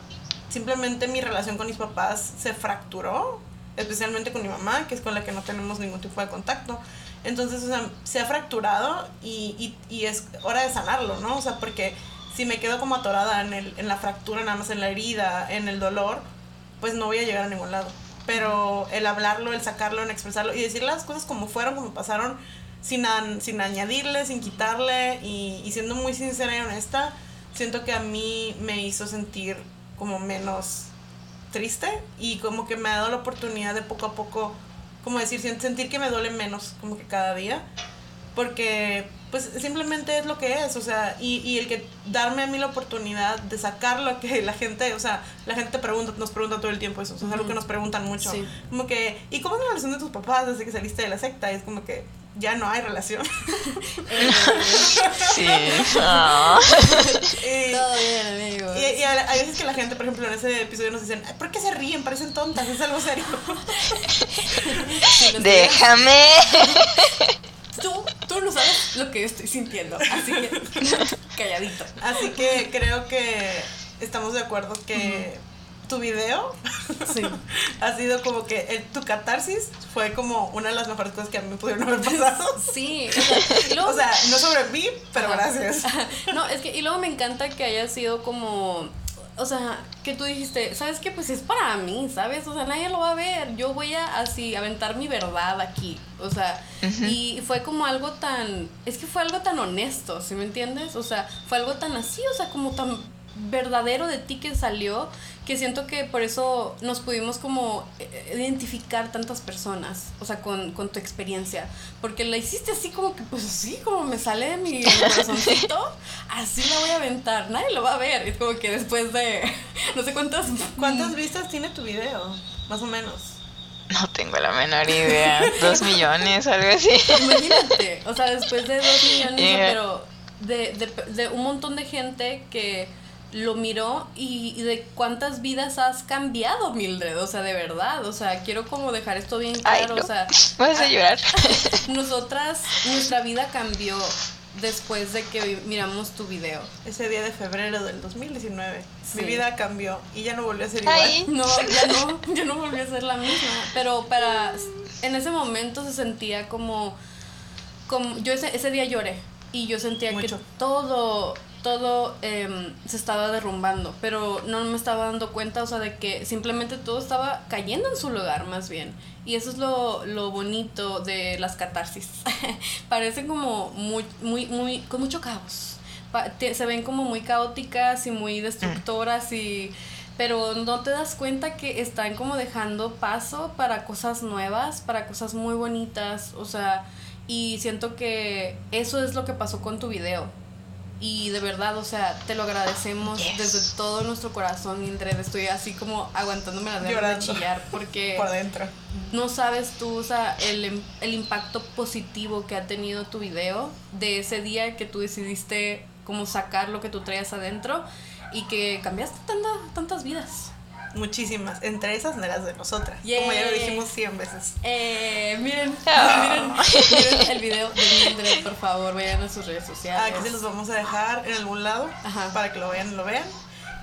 simplemente mi relación con mis papás se fracturó, especialmente con mi mamá, que es con la que no tenemos ningún tipo de contacto. Entonces, o sea, se ha fracturado y, y, es hora de sanarlo, ¿no? O sea, porque si me quedo como atorada en, el, en la fractura, nada más en la herida, en el dolor, pues no voy a llegar a ningún lado. Pero el hablarlo, el sacarlo, el expresarlo y decir las cosas como fueron, como pasaron, sin, sin añadirle, sin quitarle y, y siendo muy sincera y honesta, siento que a mí me hizo sentir como menos triste y como que me ha dado la oportunidad de poco a poco como decir, sentir que me duele menos como que cada día. porque pues simplemente es lo que es, o sea, y, y el que darme a mí la oportunidad de sacar lo que la gente, o sea, la gente pregunta, nos pregunta todo el tiempo eso, o sea, es algo que nos preguntan mucho, Sí. como que, ¿y cómo es la relación de tus papás desde que saliste de la secta? Y es como que ya no hay relación. Sí. Ah. y, Todo bien, amigos. y, y a- hay veces que la gente, por ejemplo, en ese episodio nos dicen, "Ay, ¿por qué se ríen? Parecen tontas, es algo serio. Déjame. Tú, tú no sabes lo que estoy sintiendo, así que calladito. Así que creo que estamos de acuerdo que tu video Sí. ha sido como que el- tu catarsis fue como una de las mejores cosas que a mí me pudieron haber pasado. Sí, o sea, y luego- O sea, no sobre mí, pero Ajá. gracias. No, es que, y luego me encanta que haya sido como, o sea, que tú dijiste, ¿sabes qué? Pues es para mí, ¿sabes? O sea, nadie lo va a ver, yo voy a así aventar mi verdad aquí, o sea, y fue como algo tan, es que fue algo tan honesto, ¿sí me entiendes? O sea, fue algo tan así, o sea, como tan verdadero de ti que salió, que siento que por eso nos pudimos como eh, identificar tantas personas, o sea, con, con tu experiencia, porque la hiciste así como que, pues así, como me sale de mi corazoncito, así la voy a aventar, nadie lo va a ver, es como que después de no sé cuántas... ¿Cuántas vistas tiene tu video? Más o menos. No tengo la menor idea. Dos millones, algo así. Imagínate, o sea, después de dos millones, Yeah. pero de, de, de un montón de gente que lo miró y, y de cuántas vidas has cambiado, Mildred, o sea, de verdad, o sea, quiero como dejar esto bien Ay, claro, no. o sea, Voy a llorar. nosotras, nuestra vida cambió después de que miramos tu video. Ese día de febrero del 2019. Sí. Mi vida cambió y ya no volvió a ser igual. Ay. No, ya no, ya no volvió a ser la misma. Pero para en ese momento se sentía como, como yo ese, ese día lloré y yo sentía Mucho. que todo, todo em, se estaba derrumbando, pero no me estaba dando cuenta, o sea, de que simplemente todo estaba cayendo en su lugar más bien. Y eso es lo, lo bonito de las catarsis. Parecen como muy, muy, muy, con mucho caos. Se ven como muy caóticas y muy destructoras y pero no te das cuenta que están como dejando paso para cosas nuevas, para cosas muy bonitas, o sea, y siento que eso es lo que pasó con tu video. Y de verdad, o sea, te lo agradecemos Yes. desde todo nuestro corazón, Mildred. Estoy así como aguantándome las ganas de chillar porque Por dentro. no sabes tú, o sea, el, im- el impacto positivo que ha tenido tu video de ese día que tú decidiste como sacar lo que tú traías adentro y que cambiaste tanta, tantas vidas. Muchísimas. Entre esas las de nosotras. Como ya lo dijimos 100 veces. Eh, miren, miren, miren el video de Mildred, por favor, vayan a sus redes sociales. Aquí se los vamos a dejar en algún lado Ajá. para que lo vayan y lo vean.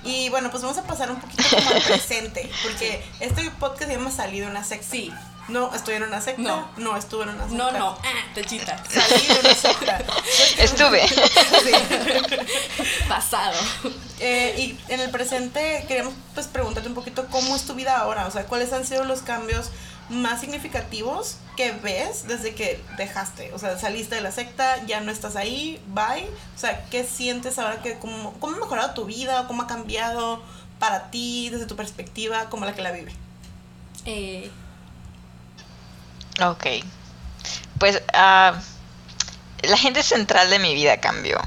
Y bueno, pues vamos a pasar un poquito como al presente, porque este podcast ya me ha salido una secta. Sí. No, estoy en una secta. No. No, estuve en una secta. No, no, ah, te chita. Salí de una secta. Estuve. Sí. Pasado. Eh, y en el presente queríamos pues preguntarte un poquito cómo es tu vida ahora, o sea, cuáles han sido los cambios más significativos que ves desde que dejaste, o sea, saliste de la secta, ya no estás ahí, bye, o sea, ¿qué sientes ahora que cómo, cómo ha mejorado tu vida, cómo ha cambiado para ti desde tu perspectiva como la que la vive? Eh, Ok. Pues ah, la gente central de mi vida cambió.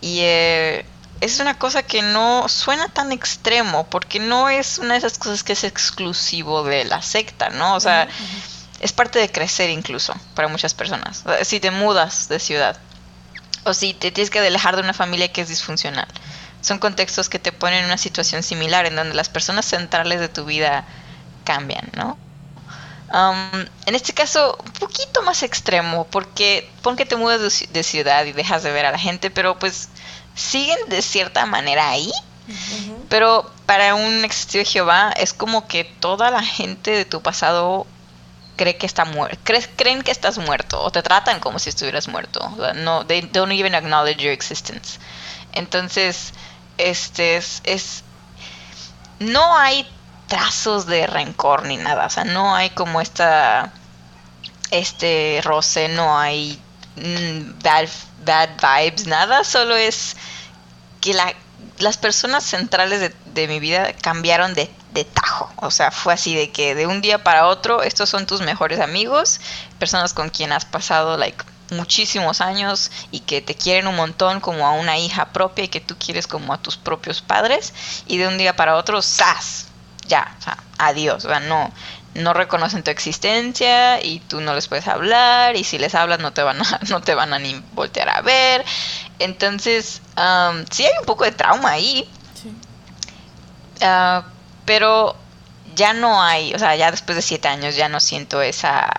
Y eh, es una cosa que no suena tan extremo, porque no es una de esas cosas que es exclusivo de la secta, ¿no? O sea, es parte de crecer incluso para muchas personas. O sea, Si te mudas de ciudad o si te tienes que alejar de una familia que es disfuncional. Son contextos que te ponen en una situación similar en donde las personas centrales de tu vida cambian, ¿no? Um, en este caso, un poquito más extremo, porque pon que te mudas de, ci- de ciudad y dejas de ver a la gente, pero pues siguen de cierta manera ahí. Pero para un ex testigo de Jehová es como que toda la gente de tu pasado cree que está muerto, creen que estás muerto o te tratan como si estuvieras muerto. No, they don't even acknowledge your existence. Entonces, este es, es no hay trazos de rencor ni nada, o sea, no hay como esta este roce, no hay mm, bad, bad vibes, nada, solo es que la, las personas centrales de, de mi vida cambiaron de, de tajo. O sea, fue así de que de un día para otro, estos son tus mejores amigos, personas con quien has pasado like muchísimos años y que te quieren un montón como a una hija propia y que tú quieres como a tus propios padres y de un día para otro, ¡zas! Ya, o sea, adiós, o sea, no, no reconocen tu existencia y tú no les puedes hablar y si les hablas no te van a, no te van a ni voltear a ver. Entonces, um, sí hay un poco de trauma ahí. Sí. Ah, pero ya no hay, o sea, ya después de siete años ya no siento esa,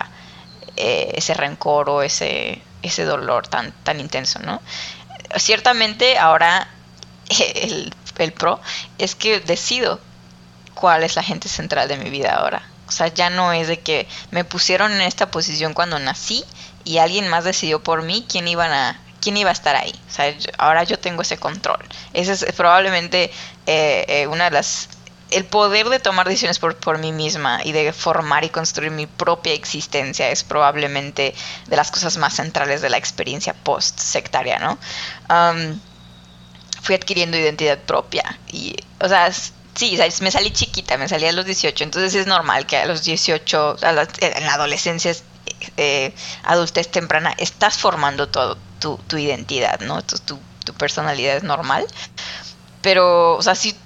eh, ese rencor o ese, ese dolor tan, tan intenso, ¿no? Ciertamente ahora el, el pro es que decido cuál es la gente central de mi vida ahora. O sea, ya no es de que me pusieron en esta posición cuando nací y alguien más decidió por mí quién iban a quién iba a estar ahí. O sea, ahora yo tengo ese control. Ese es probablemente eh, eh, una de las el poder de tomar decisiones por, por, mí misma y de formar y construir mi propia existencia es probablemente de las cosas más centrales de la experiencia post-sectaria, ¿no? fui adquiriendo identidad propia y, o sea, Sí, me salí chiquita, me salí a los 18, entonces es normal que a los 18, en la adolescencia, eh, adultez temprana, estás formando todo tu, tu identidad, ¿no? Tu, tu, tu, personalidad es normal, pero, o sea, sí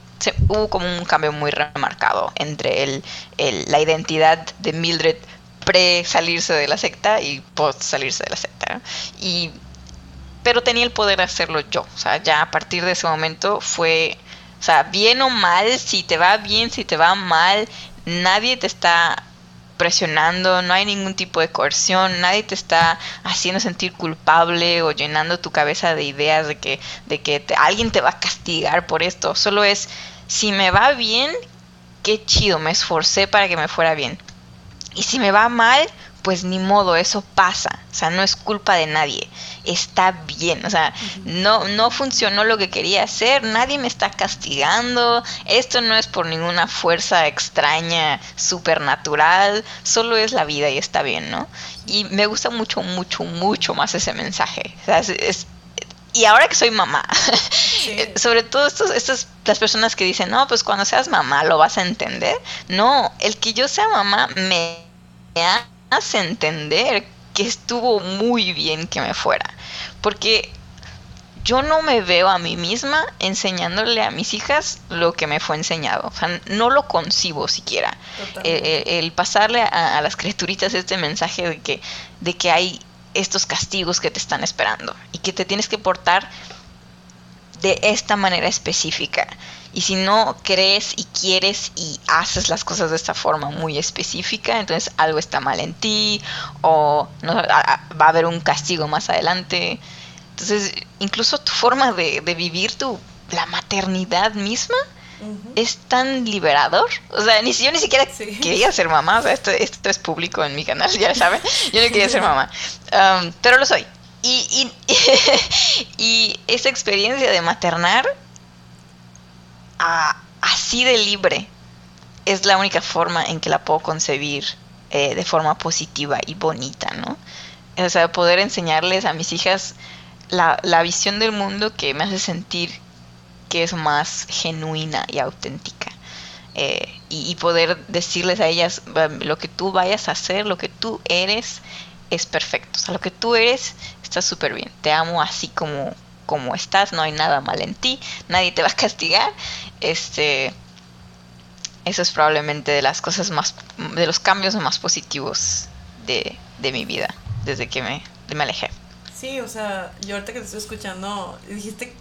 hubo como un cambio muy remarcado entre el, el, la identidad de Mildred pre salirse de la secta y post salirse de la secta. Y, pero tenía el poder de hacerlo yo, o sea, ya a partir de ese momento fue o sea, bien o mal, si te va bien, si te va mal, nadie te está presionando, no hay ningún tipo de coerción, nadie te está haciendo sentir culpable o llenando tu cabeza de ideas de que, de que alguien te va a castigar por esto. Solo es, si me va bien, qué chido, me esforcé para que me fuera bien. Y si me va mal, pues ni modo, eso pasa, o sea, no es culpa de nadie, está bien, o sea, no, no funcionó lo que quería hacer, nadie me está castigando, esto no es por ninguna fuerza extraña, supernatural, solo es la vida y está bien, ¿no? Y me gusta mucho, mucho, mucho más ese mensaje, o sea, es, y ahora que soy mamá, sobre todo estos, estas, las personas que dicen, no, pues cuando seas mamá lo vas a entender, no, el que yo sea mamá me ha hace entender que estuvo muy bien que me fuera. Porque yo no me veo a mí misma enseñándole a mis hijas lo que me fue enseñado. O sea, no lo concibo siquiera. Eh, eh, el, pasarle a, las criaturitas este mensaje de que, de que hay estos castigos que te están esperando y que te tienes que portar de esta manera específica. Y si no crees y quieres y haces las cosas de esta forma muy específica, entonces algo está mal en ti o no, va a haber un castigo más adelante. Entonces, incluso tu forma de, vivir tu, la maternidad misma es tan liberador. O sea, ni, yo ni siquiera quería ser mamá. O sea, esto, esto, es público en mi canal, ya saben. Yo no quería ser mamá. Um, pero lo soy. Y, y, y esa experiencia de maternar así de libre es la única forma en que la puedo concebir eh, de forma positiva y bonita, ¿no? O sea, poder enseñarles a mis hijas la, la visión del mundo que me hace sentir que es más genuina y auténtica. Eh, y, poder decirles a ellas lo que tú vayas a hacer, lo que tú eres, es perfecto. O sea, lo que tú eres está súper bien. Te amo así como, como estás, no hay nada mal en ti, nadie te va a castigar. Este, eso es probablemente de las cosas más, de los cambios más positivos de, de mi vida desde que me, me alejé. Sí, o sea, yo ahorita que te estoy escuchando, dijiste,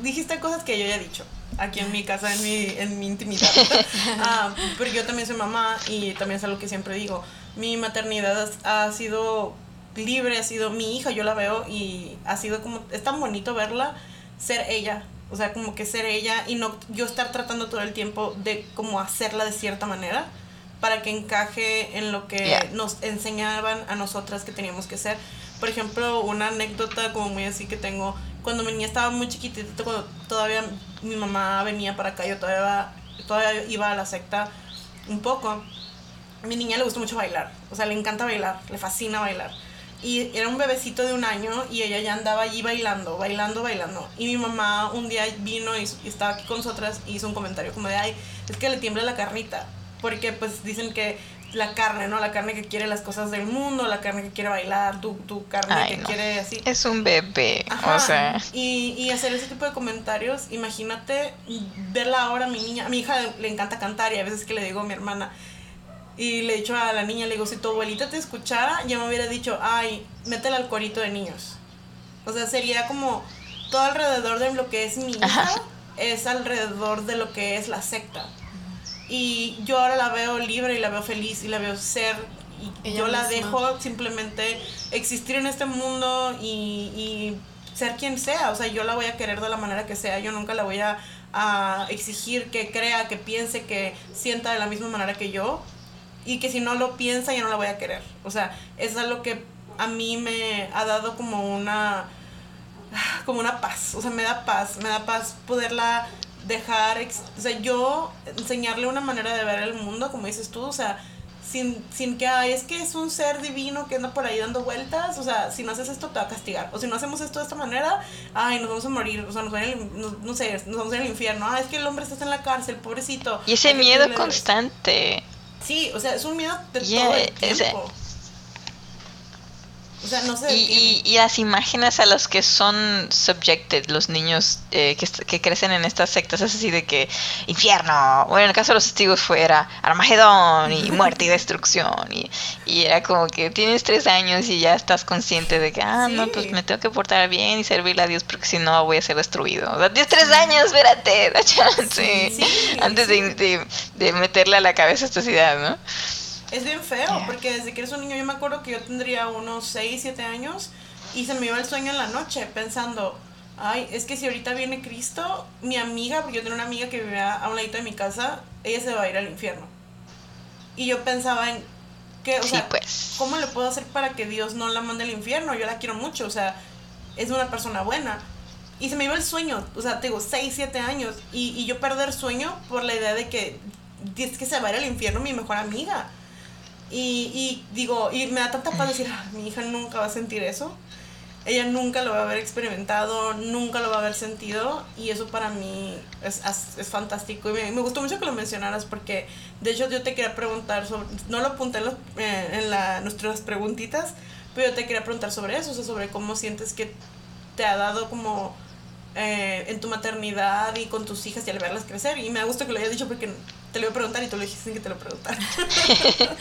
dijiste cosas que yo ya he dicho aquí en mi casa, en mi, en mi intimidad. ah, pero yo también soy mamá y también es algo que siempre digo. Mi maternidad ha sido libre, ha sido mi hija, yo la veo y ha sido como, es tan bonito verla ser ella, o sea, como que ser ella y no yo estar tratando todo el tiempo de como hacerla de cierta manera para que encaje en lo que nos enseñaban a nosotras que teníamos que ser. Por ejemplo, una anécdota como muy así que tengo, cuando mi niña estaba muy chiquitita, cuando todavía mi mamá venía para acá, yo todavía, todavía iba a la secta un poco, mi niña le gusta mucho bailar, o sea, le encanta bailar, le fascina bailar y era un bebecito de un año y ella ya andaba allí bailando, bailando, bailando. Y mi mamá un día vino y, estaba aquí con nosotras y hizo un comentario como de, ay, es que le tiembla la carnita. Porque pues dicen que la carne, ¿no? La carne que quiere las cosas del mundo, la carne que quiere bailar, tu, tu carne que quiere así. Es un bebé, o sea. Y, y hacer ese tipo de comentarios, imagínate verla ahora, mi niña, a mi hija le, encanta cantar y a veces que le digo a mi hermana, y le he dicho a la niña, le digo, si tu abuelita te escuchara, ya me hubiera dicho, ay, métela al corito de niños. O sea, sería como todo alrededor de lo que es mi hija, es alrededor de lo que es la secta. Y yo ahora la veo libre y la veo feliz y la veo ser. Y yo la dejo simplemente existir en este mundo y, y, ser quien sea. O sea, yo la voy a querer de la manera que sea. Yo nunca la voy a, a exigir que crea, que piense, que sienta de la misma manera que yo. Y que si no lo piensa, ya no la voy a querer. O sea, eso es lo que a mí me ha dado como una como una paz, o sea, me da paz, me da paz poderla dejar, o sea, yo enseñarle una manera de ver el mundo, como dices tú, o sea, sin, sin que, ay, es que es un ser divino que anda por ahí dando vueltas, o sea, si no haces esto te va a castigar, o si no hacemos esto de esta manera, ay, nos vamos a morir, o sea, nos vamos a, no, sé, nos vamos a ir al infierno, ah, es que el hombre está en la cárcel, pobrecito. Y ese miedo constante. Sí, o sea, es un miedo de todo el tiempo. O sea, no sé. Y, y, las imágenes a los que son subjected, los niños eh, que, que, crecen en estas sectas, es así de que infierno. Bueno, en el caso de los testigos fuera Armagedón y muerte y destrucción. Y, y, era como que tienes tres años y ya estás consciente de que, ah, no, pues me tengo que portar bien y servirle a Dios porque si no voy a ser destruido. O sea, tienes tres años, espérate, da chance. antes de, de, de meterle a la cabeza esta ciudad, ¿no? Es bien feo, porque desde que eres un niño, yo me acuerdo que yo tendría unos 6, 7 años y se me iba el sueño en la noche pensando, ay, es que si ahorita viene Cristo, mi amiga, porque yo tenía una amiga que vivía a un ladito de mi casa, ella se va a ir al infierno. Y yo pensaba en, que, o sea, pues. ¿cómo le puedo hacer para que Dios no la mande al infierno? Yo la quiero mucho, o sea, es una persona buena. Y se me iba el sueño, o sea, tengo 6, 7 años, y, y yo perder sueño por la idea de que es que se va a ir al infierno mi mejor amiga. Y, y digo, y me da tanta paz decir, ah, mi hija nunca va a sentir eso. Ella nunca lo va a haber experimentado, nunca lo va a haber sentido y eso para mí es, es, fantástico. Y me, me, gustó mucho que lo mencionaras porque de hecho yo te quería preguntar, sobre, no lo apunté en, eh, en la, nuestras preguntitas, pero yo te quería preguntar sobre eso, o sea, sobre cómo sientes que te ha dado como eh, en tu maternidad y con tus hijas y al verlas crecer. Y me da gusto que lo hayas dicho porque te lo iba a preguntar y tú lo dijiste sin que te lo preguntara.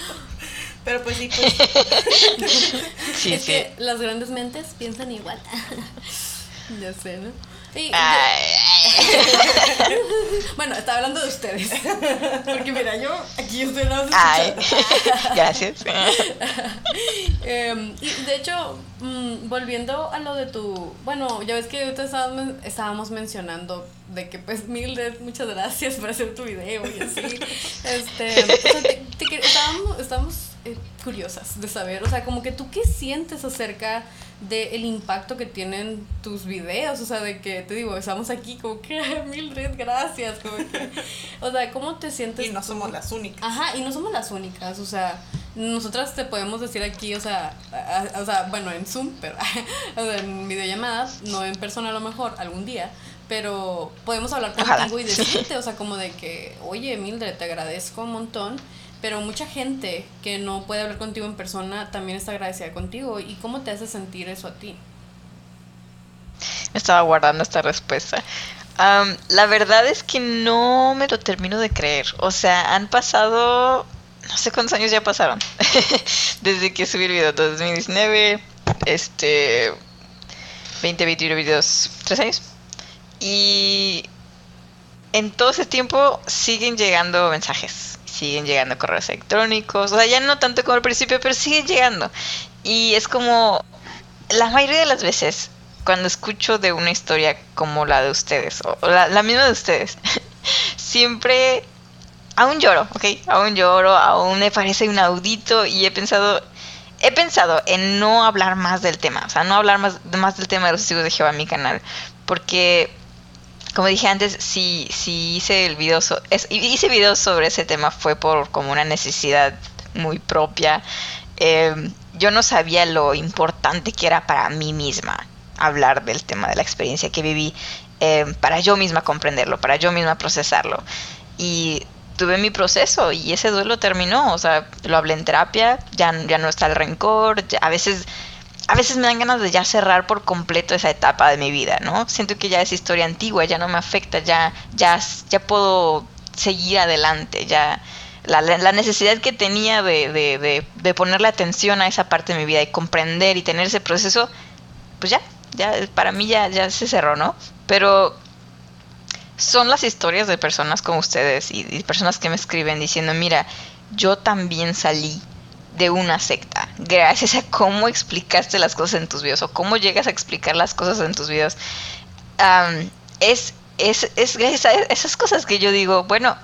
Pero pues sí, pues. es que las grandes mentes piensan igual. ya sé, ¿no? bueno, estaba hablando de ustedes. Porque mira, yo aquí estoy no Gracias. Em, y de hecho, mm, volviendo a lo de tu. Bueno, ya ves que estábamos, estábamos mencionando de que, pues, Mildred, muchas gracias por hacer tu video y así. Este, estábamos, estábamos eh, curiosas de saber, o sea, como que tú qué sientes acerca del impacto que tienen tus videos, o sea, de que te digo, estamos aquí como que Mildred, gracias, como que, o sea, ¿cómo te sientes? Y no somos las únicas. Ajá, y no somos las únicas, o sea, nosotras te podemos decir aquí, o sea, o sea, bueno, en Zoom, pero o sea, en videollamada, no en persona a lo mejor, algún día, pero podemos hablar contigo y decirte, o sea, como de que, oye, Mildred, te agradezco un montón pero mucha gente que no puede hablar contigo en persona también está agradecida contigo. ¿Y cómo te hace sentir eso a ti? Estaba guardando esta respuesta. la verdad es que no me lo termino de creer. O sea, han pasado, no sé cuántos años ya pasaron, desde que subí el video, 2019, este, 20, 21 videos, tres años. Y en todo ese tiempo siguen llegando mensajes siguen llegando correos electrónicos, o sea, ya no tanto como al principio, pero siguen llegando. Y es como, la mayoría de las veces, cuando escucho de una historia como la de ustedes, o la, misma de ustedes, siempre, aún lloro, ¿ok? Aún lloro, aún me parece un audito y he pensado, he pensado en no hablar más del tema, o sea, no hablar más, más del tema de los testigos de Jehová en mi canal, porque como dije antes, si, si hice el video, hice videos sobre ese tema fue por como una necesidad muy propia. Em, yo no sabía lo importante que era para mí misma hablar del tema de la experiencia que viví, em, para yo misma comprenderlo, para yo misma procesarlo. Y tuve mi proceso y ese duelo terminó, o sea, lo hablé en terapia, ya, ya no está el rencor, a veces a veces me dan ganas de ya cerrar por completo esa etapa de mi vida, ¿no? Siento que ya es historia antigua, ya no me afecta, ya, ya, ya puedo seguir adelante, ya la, la necesidad que tenía de, de, de, ponerle atención a esa parte de mi vida y comprender y tener ese proceso, pues ya, ya para mí ya, ya se cerró, ¿no? Pero son las historias de personas como ustedes y, y personas que me escriben diciendo, mira, yo también salí de una secta, gracias a cómo explicaste las cosas en tus videos o cómo llegas a explicar las cosas en tus videos. es, es, es, esas cosas que yo digo, bueno,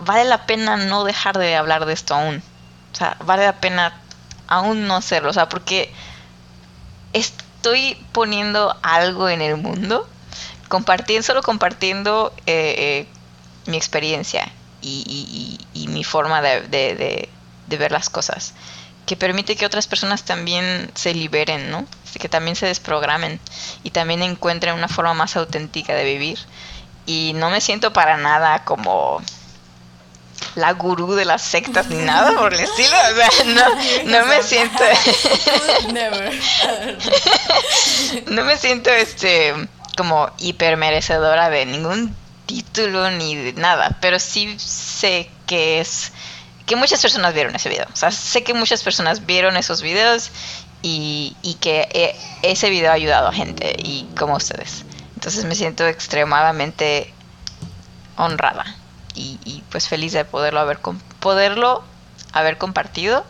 vale la pena no dejar de hablar de esto aún. O sea, vale la pena aún no hacerlo. O sea, porque estoy poniendo algo en el mundo, compartiendo, solo compartiendo eh, eh, mi experiencia y, y, mi forma de ver las cosas, que permite que otras personas también se liberen, ¿no? Que también se desprogramen y también encuentren una forma más auténtica de vivir. Y no me siento para nada como la gurú de las sectas ni nada por el estilo. O sea, no, no me siento. no me siento este como hiper merecedora de ningún título ni de nada. Pero sí sé que es que muchas personas vieron ese video. O sea, sé que muchas personas vieron esos videos y, que eh, ese video ha ayudado a gente y como ustedes. Entonces me siento extremadamente honrada y, pues feliz de poderlo haber, poderlo haber compartido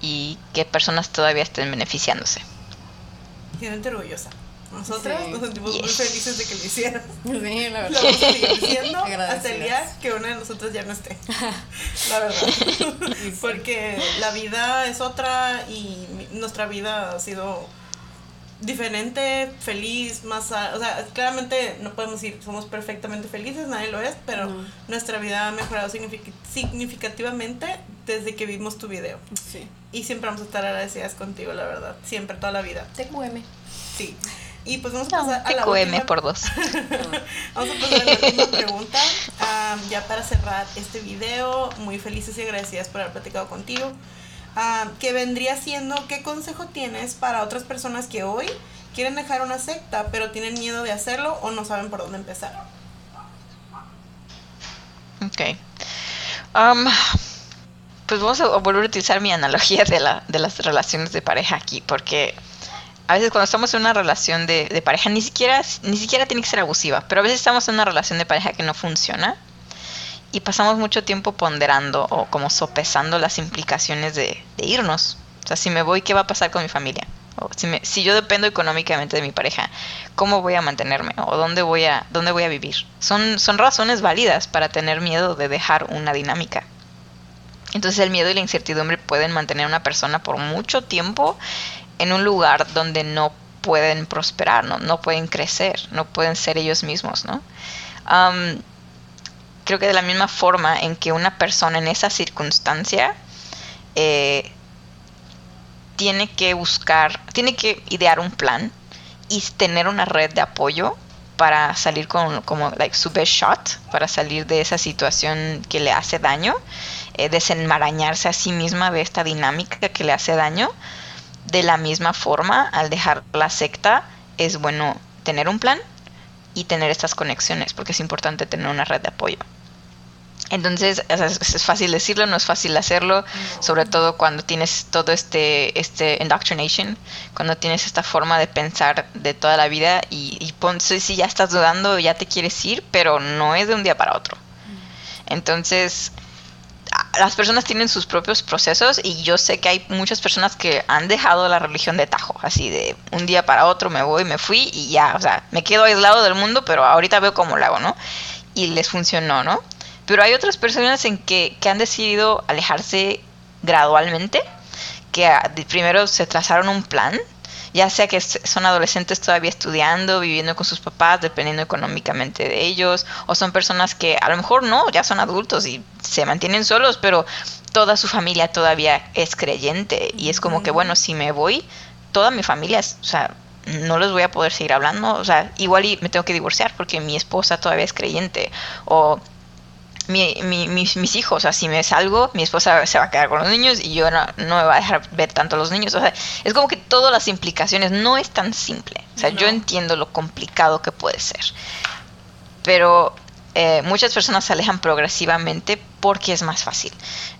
y que personas todavía estén beneficiándose. Siento orgullosa. Nosotras nos sentimos muy felices de que lo hicieras. Sí, la verdad. Lo vamos a seguir diciendo hasta el día que una de nosotras ya no esté. la verdad. Porque la vida es otra y nuestra vida ha sido diferente, feliz, más... o sea, claramente no podemos decir somos perfectamente felices, nadie lo es, pero nuestra vida ha mejorado significativamente desde que vimos tu video. Sí. Y siempre vamos a estar agradecidas contigo, la verdad. Siempre, toda la vida. TQM. Sí. Y pues vamos a pasar a la última... por dos. vamos a pasar a la última pregunta. ya para cerrar este video, muy felices y agradecidas por haber platicado contigo. ¿Qué vendría siendo, ¿qué consejo tienes para otras personas que hoy quieren dejar una secta, pero tienen miedo de hacerlo o no saben por dónde empezar? Ok. pues vamos a volver a utilizar mi analogía de, la, de las relaciones de pareja aquí, porque a veces cuando estamos en una relación de, pareja, ni siquiera, ni siquiera tiene que ser abusiva, pero a veces estamos en una relación de pareja que no funciona y pasamos mucho tiempo ponderando o como sopesando las implicaciones de, irnos. O sea, si me voy, ¿qué va a pasar con mi familia? O si, yo dependo económicamente de mi pareja, ¿cómo voy a mantenerme? ¿O dónde voy a, dónde voy a vivir? Son, son razones válidas para tener miedo de dejar una dinámica. Entonces el miedo y la incertidumbre pueden mantener a una persona por mucho tiempo en un lugar donde no pueden prosperar, no, no pueden crecer, no pueden ser ellos mismos, ¿no? creo que de la misma forma en que una persona en esa circunstancia eh, tiene que buscar, tiene que idear un plan y tener una red de apoyo para salir con como like, su best shot, para salir de esa situación que le hace daño, eh, desenmarañarse a sí misma de esta dinámica que le hace daño de la misma forma, al dejar la secta, es bueno tener un plan y tener estas conexiones, porque es importante tener una red de apoyo. Entonces, es fácil decirlo, no es fácil hacerlo, sobre todo cuando tienes todo este, este indoctrination, cuando tienes esta forma de pensar de toda la vida y, y si ya estás dudando, ya te quieres ir, pero no es de un día para otro. Entonces, las personas tienen sus propios procesos y yo sé que hay muchas personas que han dejado la religión de tajo, así de un día para otro me voy, me fui y ya, o sea, me quedo aislado del mundo, pero ahorita veo cómo lo hago, ¿no? Y les funcionó, ¿no? Pero hay otras personas en que, que han decidido alejarse gradualmente, que primero se trazaron un plan ya sea que son adolescentes todavía estudiando, viviendo con sus papás, dependiendo económicamente de ellos, o son personas que a lo mejor no, ya son adultos y se mantienen solos, pero toda su familia todavía es creyente y es como que, bueno, si me voy, toda mi familia, o sea, no los voy a poder seguir hablando, o sea, igual y me tengo que divorciar porque mi esposa todavía es creyente, o mi, mi, mis, mis, hijos. O sea, si me salgo, mi esposa se va a quedar con los niños y yo no, no me va a dejar ver tanto a los niños. O sea, es como que todas las implicaciones no es tan simple. O sea, yo entiendo lo complicado que puede ser. Pero eh, muchas personas se alejan progresivamente porque es más fácil.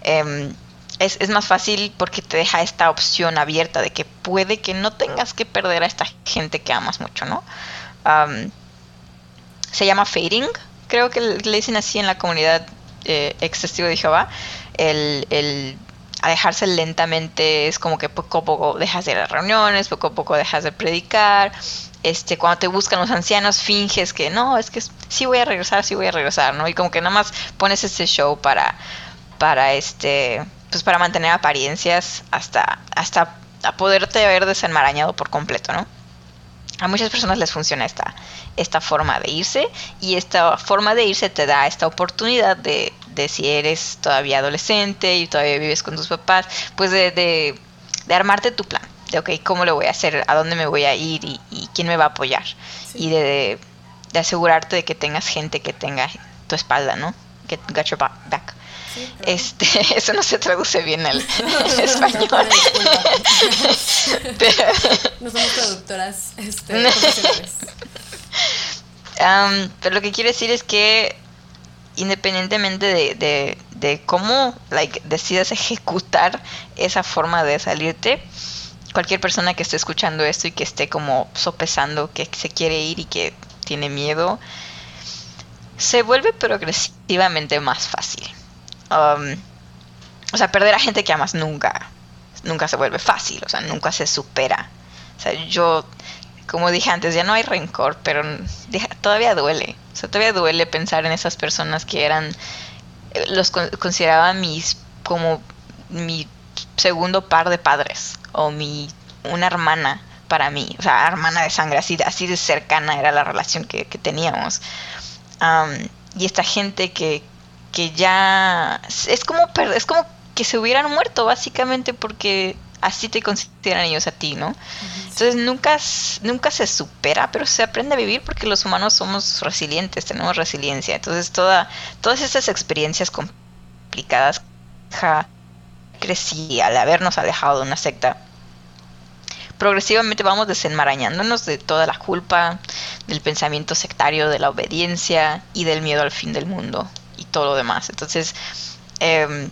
Eh, es, es, más fácil porque te deja esta opción abierta de que puede que no tengas que perder a esta gente que amas mucho, ¿no? Um, se llama fading, creo que le dicen así en la comunidad eh, de Jehová. El, el alejarse lentamente es como que poco a poco dejas de ir a reuniones, poco a poco dejas de predicar. Este, cuando te buscan los ancianos, finges que no, es que sí voy a regresar, sí voy a regresar, ¿no? Y como que nada más pones ese show para, para este, pues para mantener apariencias hasta, hasta a poderte haber desenmarañado por completo, ¿no? A muchas personas les funciona esta, esta forma de irse y esta forma de irse te da esta oportunidad de, de si eres todavía adolescente y todavía vives con tus papás, pues de, de, de, armarte tu plan, de, ok, ¿cómo lo voy a hacer? ¿A dónde me voy a ir? ¿Y, y quién me va a apoyar? Sí. Y de, de, asegurarte de que tengas gente que tenga tu espalda, ¿no? Que got your back. Sí, claro. Este, eso no se traduce bien al español. no somos traductoras este. Um, pero lo que quiero decir es que independientemente de, de, de cómo like, decidas ejecutar esa forma de salirte, cualquier persona que esté escuchando esto y que esté como sopesando que se quiere ir y que tiene miedo, se vuelve progresivamente más fácil. Um, o sea, perder a gente que amas nunca, nunca se vuelve fácil, o sea, nunca se supera. O sea, yo, como dije antes, ya no hay rencor, pero todavía duele. O sea, todavía duele pensar en esas personas que eran, eh, los consideraba mis, como mi segundo par de padres, o mi, una hermana para mí, o sea, hermana de sangre, así, así de cercana era la relación que, que teníamos. Um, y esta gente que, que ya es como es como que se hubieran muerto básicamente porque así te consideran ellos a ti, ¿no? Entonces nunca nunca se supera, pero se aprende a vivir porque los humanos somos resilientes, tenemos resiliencia. Entonces toda todas estas experiencias complicadas ja, crecí al habernos alejado de una secta. Progresivamente vamos desenmarañándonos de toda la culpa, del pensamiento sectario, de la obediencia y del miedo al fin del mundo todo lo demás. Entonces, eh,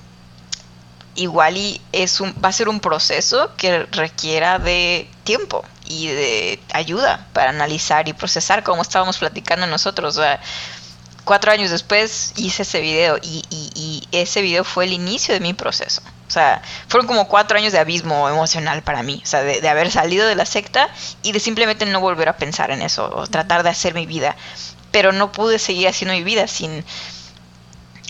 igual y es un, va a ser un proceso que requiera de tiempo y de ayuda para analizar y procesar, como estábamos platicando nosotros. O sea, cuatro años después hice ese video y, ese video fue el inicio de mi proceso. O sea, fueron como cuatro años de abismo emocional para mí. O sea, de, de haber salido de la secta y de simplemente no volver a pensar en eso o tratar de hacer mi vida. Pero no pude seguir haciendo mi vida sin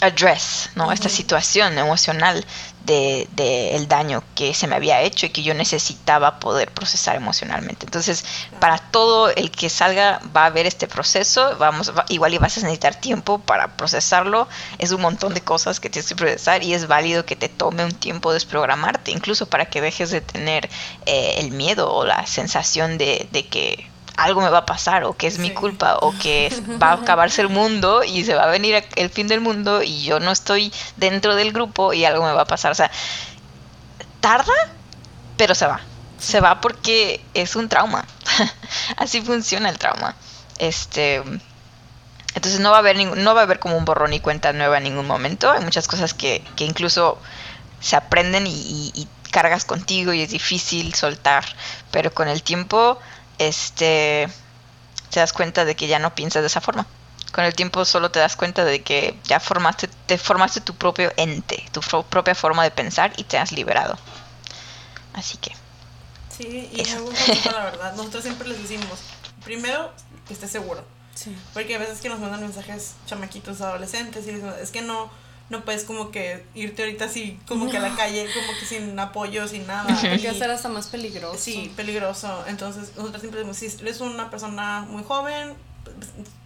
address, ¿no? Uh -huh. Esta situación emocional de, de, el daño que se me había hecho y que yo necesitaba poder procesar emocionalmente. Entonces, para todo el que salga va a haber este proceso, vamos, va, igual y vas a necesitar tiempo para procesarlo, es un montón de cosas que tienes que procesar y es válido que te tome un tiempo desprogramarte, incluso para que dejes de tener eh, el miedo o la sensación de, de que algo me va a pasar o que es sí. mi culpa o que va a acabarse el mundo y se va a venir el fin del mundo y yo no estoy dentro del grupo y algo me va a pasar. O sea, tarda, pero se va. Se va porque es un trauma. Así funciona el trauma. Este entonces no va a haber no va a haber como un borrón y cuenta nueva en ningún momento. Hay muchas cosas que, que incluso se aprenden y, y, y cargas contigo y es difícil soltar. Pero con el tiempo este, te das cuenta de que ya no piensas de esa forma. Con el tiempo solo te das cuenta de que ya formaste, te formaste tu propio ente, tu propia forma de pensar y te has liberado. Así que. Sí, y eso. me la verdad. Nosotros siempre les decimos, primero, que estés seguro. Sí. Porque a veces que nos mandan mensajes chamaquitos adolescentes y dicen, es que no, no puedes como que irte ahorita así como que a la calle como que sin apoyo, sin nada. Porque ser hasta más peligroso. Sí, peligroso. Entonces nosotros siempre decimos, si eres una persona muy joven,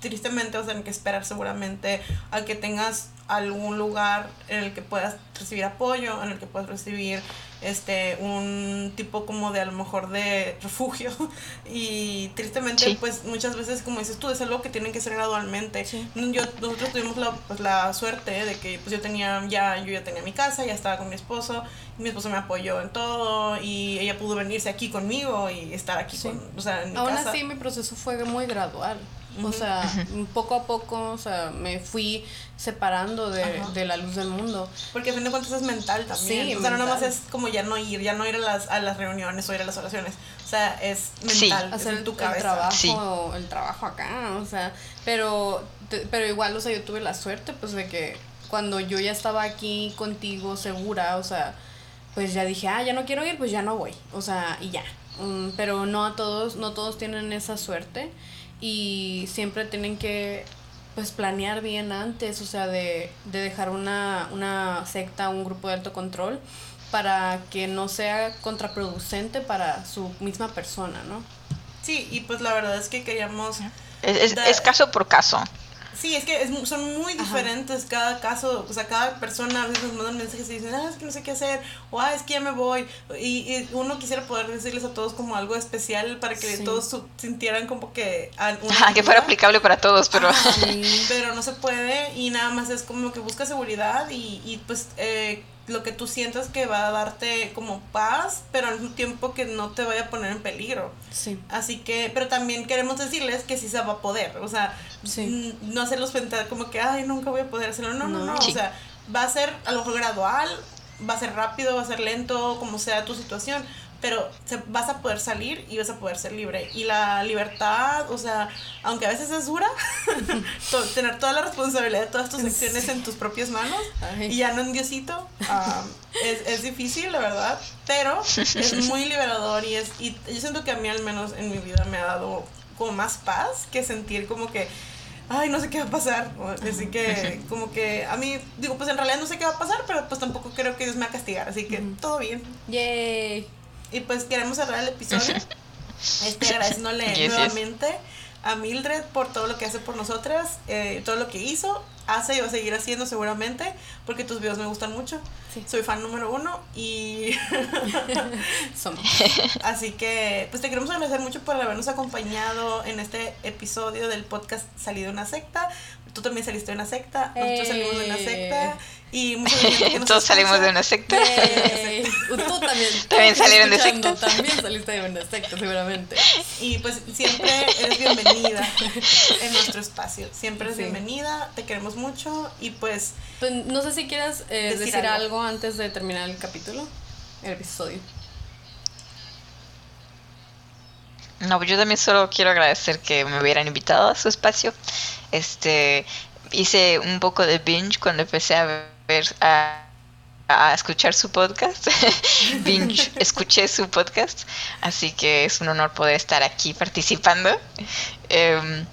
tristemente vas a tener que esperar seguramente a que tengas algún lugar en el que puedas recibir apoyo, en el que puedas recibir este, un tipo como de a lo mejor de refugio. Y tristemente pues muchas veces como dices tú es algo que tienen que ser gradualmente. Yo, nosotros tuvimos la, pues, la suerte de que pues yo tenía ya, yo ya tenía mi casa, ya estaba con mi esposo, y mi esposo me apoyó en todo y ella pudo venirse aquí conmigo y estar aquí con, o sea, en mi Aún así mi proceso fue muy gradual. O sea, poco a poco, o sea, me fui separando de, de, la luz del mundo. Porque a fin de cuentas es mental también. Sí, o sea, no nomás es como ya no ir, ya no ir a las, a las reuniones o ir a las oraciones. O sea, es mental, hacer en tu cabeza. El trabajo, el trabajo acá, o sea, pero, pero igual, o sea, yo tuve la suerte, pues, de que cuando yo ya estaba aquí contigo segura, o sea, pues ya dije, ah, ya no quiero ir, pues ya no voy. O sea, y ya. Mm, pero no a todos, no todos tienen esa suerte y siempre tienen que pues planear bien antes, o sea, de, de dejar una, una secta, un grupo de alto control para que no sea contraproducente para su misma persona, ¿no? Sí, y pues la verdad es que queríamos... Es, es caso por caso. Sí, es que es, son muy diferentes cada caso, o sea, cada persona a veces nos mandan mensajes y dicen, ah, es que no sé qué hacer, o ah, es que ya me voy, y, uno quisiera poder decirles a todos como algo especial para que todos sintieran como que... Una que fuera aplicable para todos, pero... pero no se puede y nada más es como que busca seguridad y, y pues... Eh, lo que tú sientas que va a darte como paz, pero al mismo tiempo que no te vaya a poner en peligro. Sí. Así que, pero también queremos decirles que sí se va a poder, o sea, no hacerlos pensar como que, ay, nunca voy a poder hacerlo, no, no, no, o sea, va a ser a lo mejor gradual, va a ser rápido, va a ser lento, como sea tu situación, pero vas a poder salir y vas a poder ser libre. Y la libertad, o sea, aunque a veces es dura, tener toda la responsabilidad de todas tus acciones en tus propias manos y ya no en Diosito, es, es, difícil, la verdad, pero es muy liberador y, es, y yo siento que a mí al menos en mi vida me ha dado como más paz que sentir como que ay, no sé qué va a pasar. Así que, como que a mí, digo, pues en realidad no sé qué va a pasar, pero pues tampoco creo que Dios me va a castigar. Así que todo bien. Yay. Y pues queremos cerrar el episodio. este, agradeciéndole nuevamente a Mildred por todo lo que hace por nosotras, eh, todo lo que hizo, hace y va a seguir haciendo seguramente, porque tus videos me gustan mucho. Soy fan número uno y... Somos. Así que, pues te queremos agradecer mucho por habernos acompañado en este episodio del podcast Salido de una secta. Tú también saliste de una secta, nosotros salimos de una secta y Todos salimos de una secta. Tú también. También salieron de secta. También saliste de una secta, seguramente. Y pues siempre eres bienvenida en nuestro espacio. Siempre eres bienvenida, te queremos mucho y pues... pues no sé si quieras eh, decir, algo. antes de terminar el capítulo, el episodio. No, pues yo también solo quiero agradecer que me hubieran invitado a su espacio. Este, hice un poco de binge cuando empecé a a, escuchar su podcast. escuché su podcast, así que es un honor poder estar aquí participando. Em,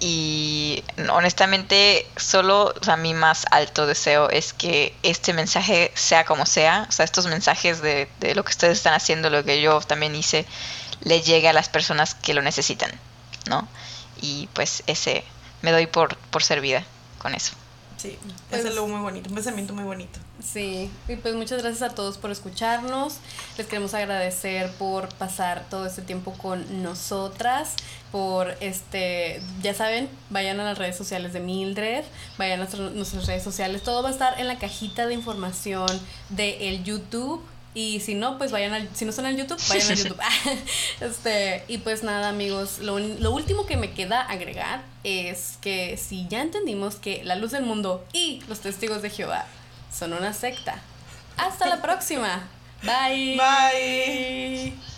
y honestamente, solo o sea, mi más alto deseo es que este mensaje sea como sea, o sea, estos mensajes de, de lo que ustedes están haciendo, lo que yo también hice, le llegue a las personas que lo necesitan, ¿no? Y pues ese me doy por, por servida con eso. Sí, es pues algo muy bonito, un pensamiento muy bonito. Sí, y pues muchas gracias a todos por escucharnos. Les queremos agradecer por pasar todo este tiempo con nosotras, por este, ya saben, vayan a las redes sociales de Mildred, vayan a nuestras redes sociales, todo va a estar en la cajita de información de el YouTube y si no, pues vayan al, si no están en YouTube, vayan al YouTube. este, y pues nada, amigos, lo, lo último que me queda agregar es que si ya entendimos que la luz del mundo y los testigos de Jehová son una secta, hasta la próxima. Bye. Bye.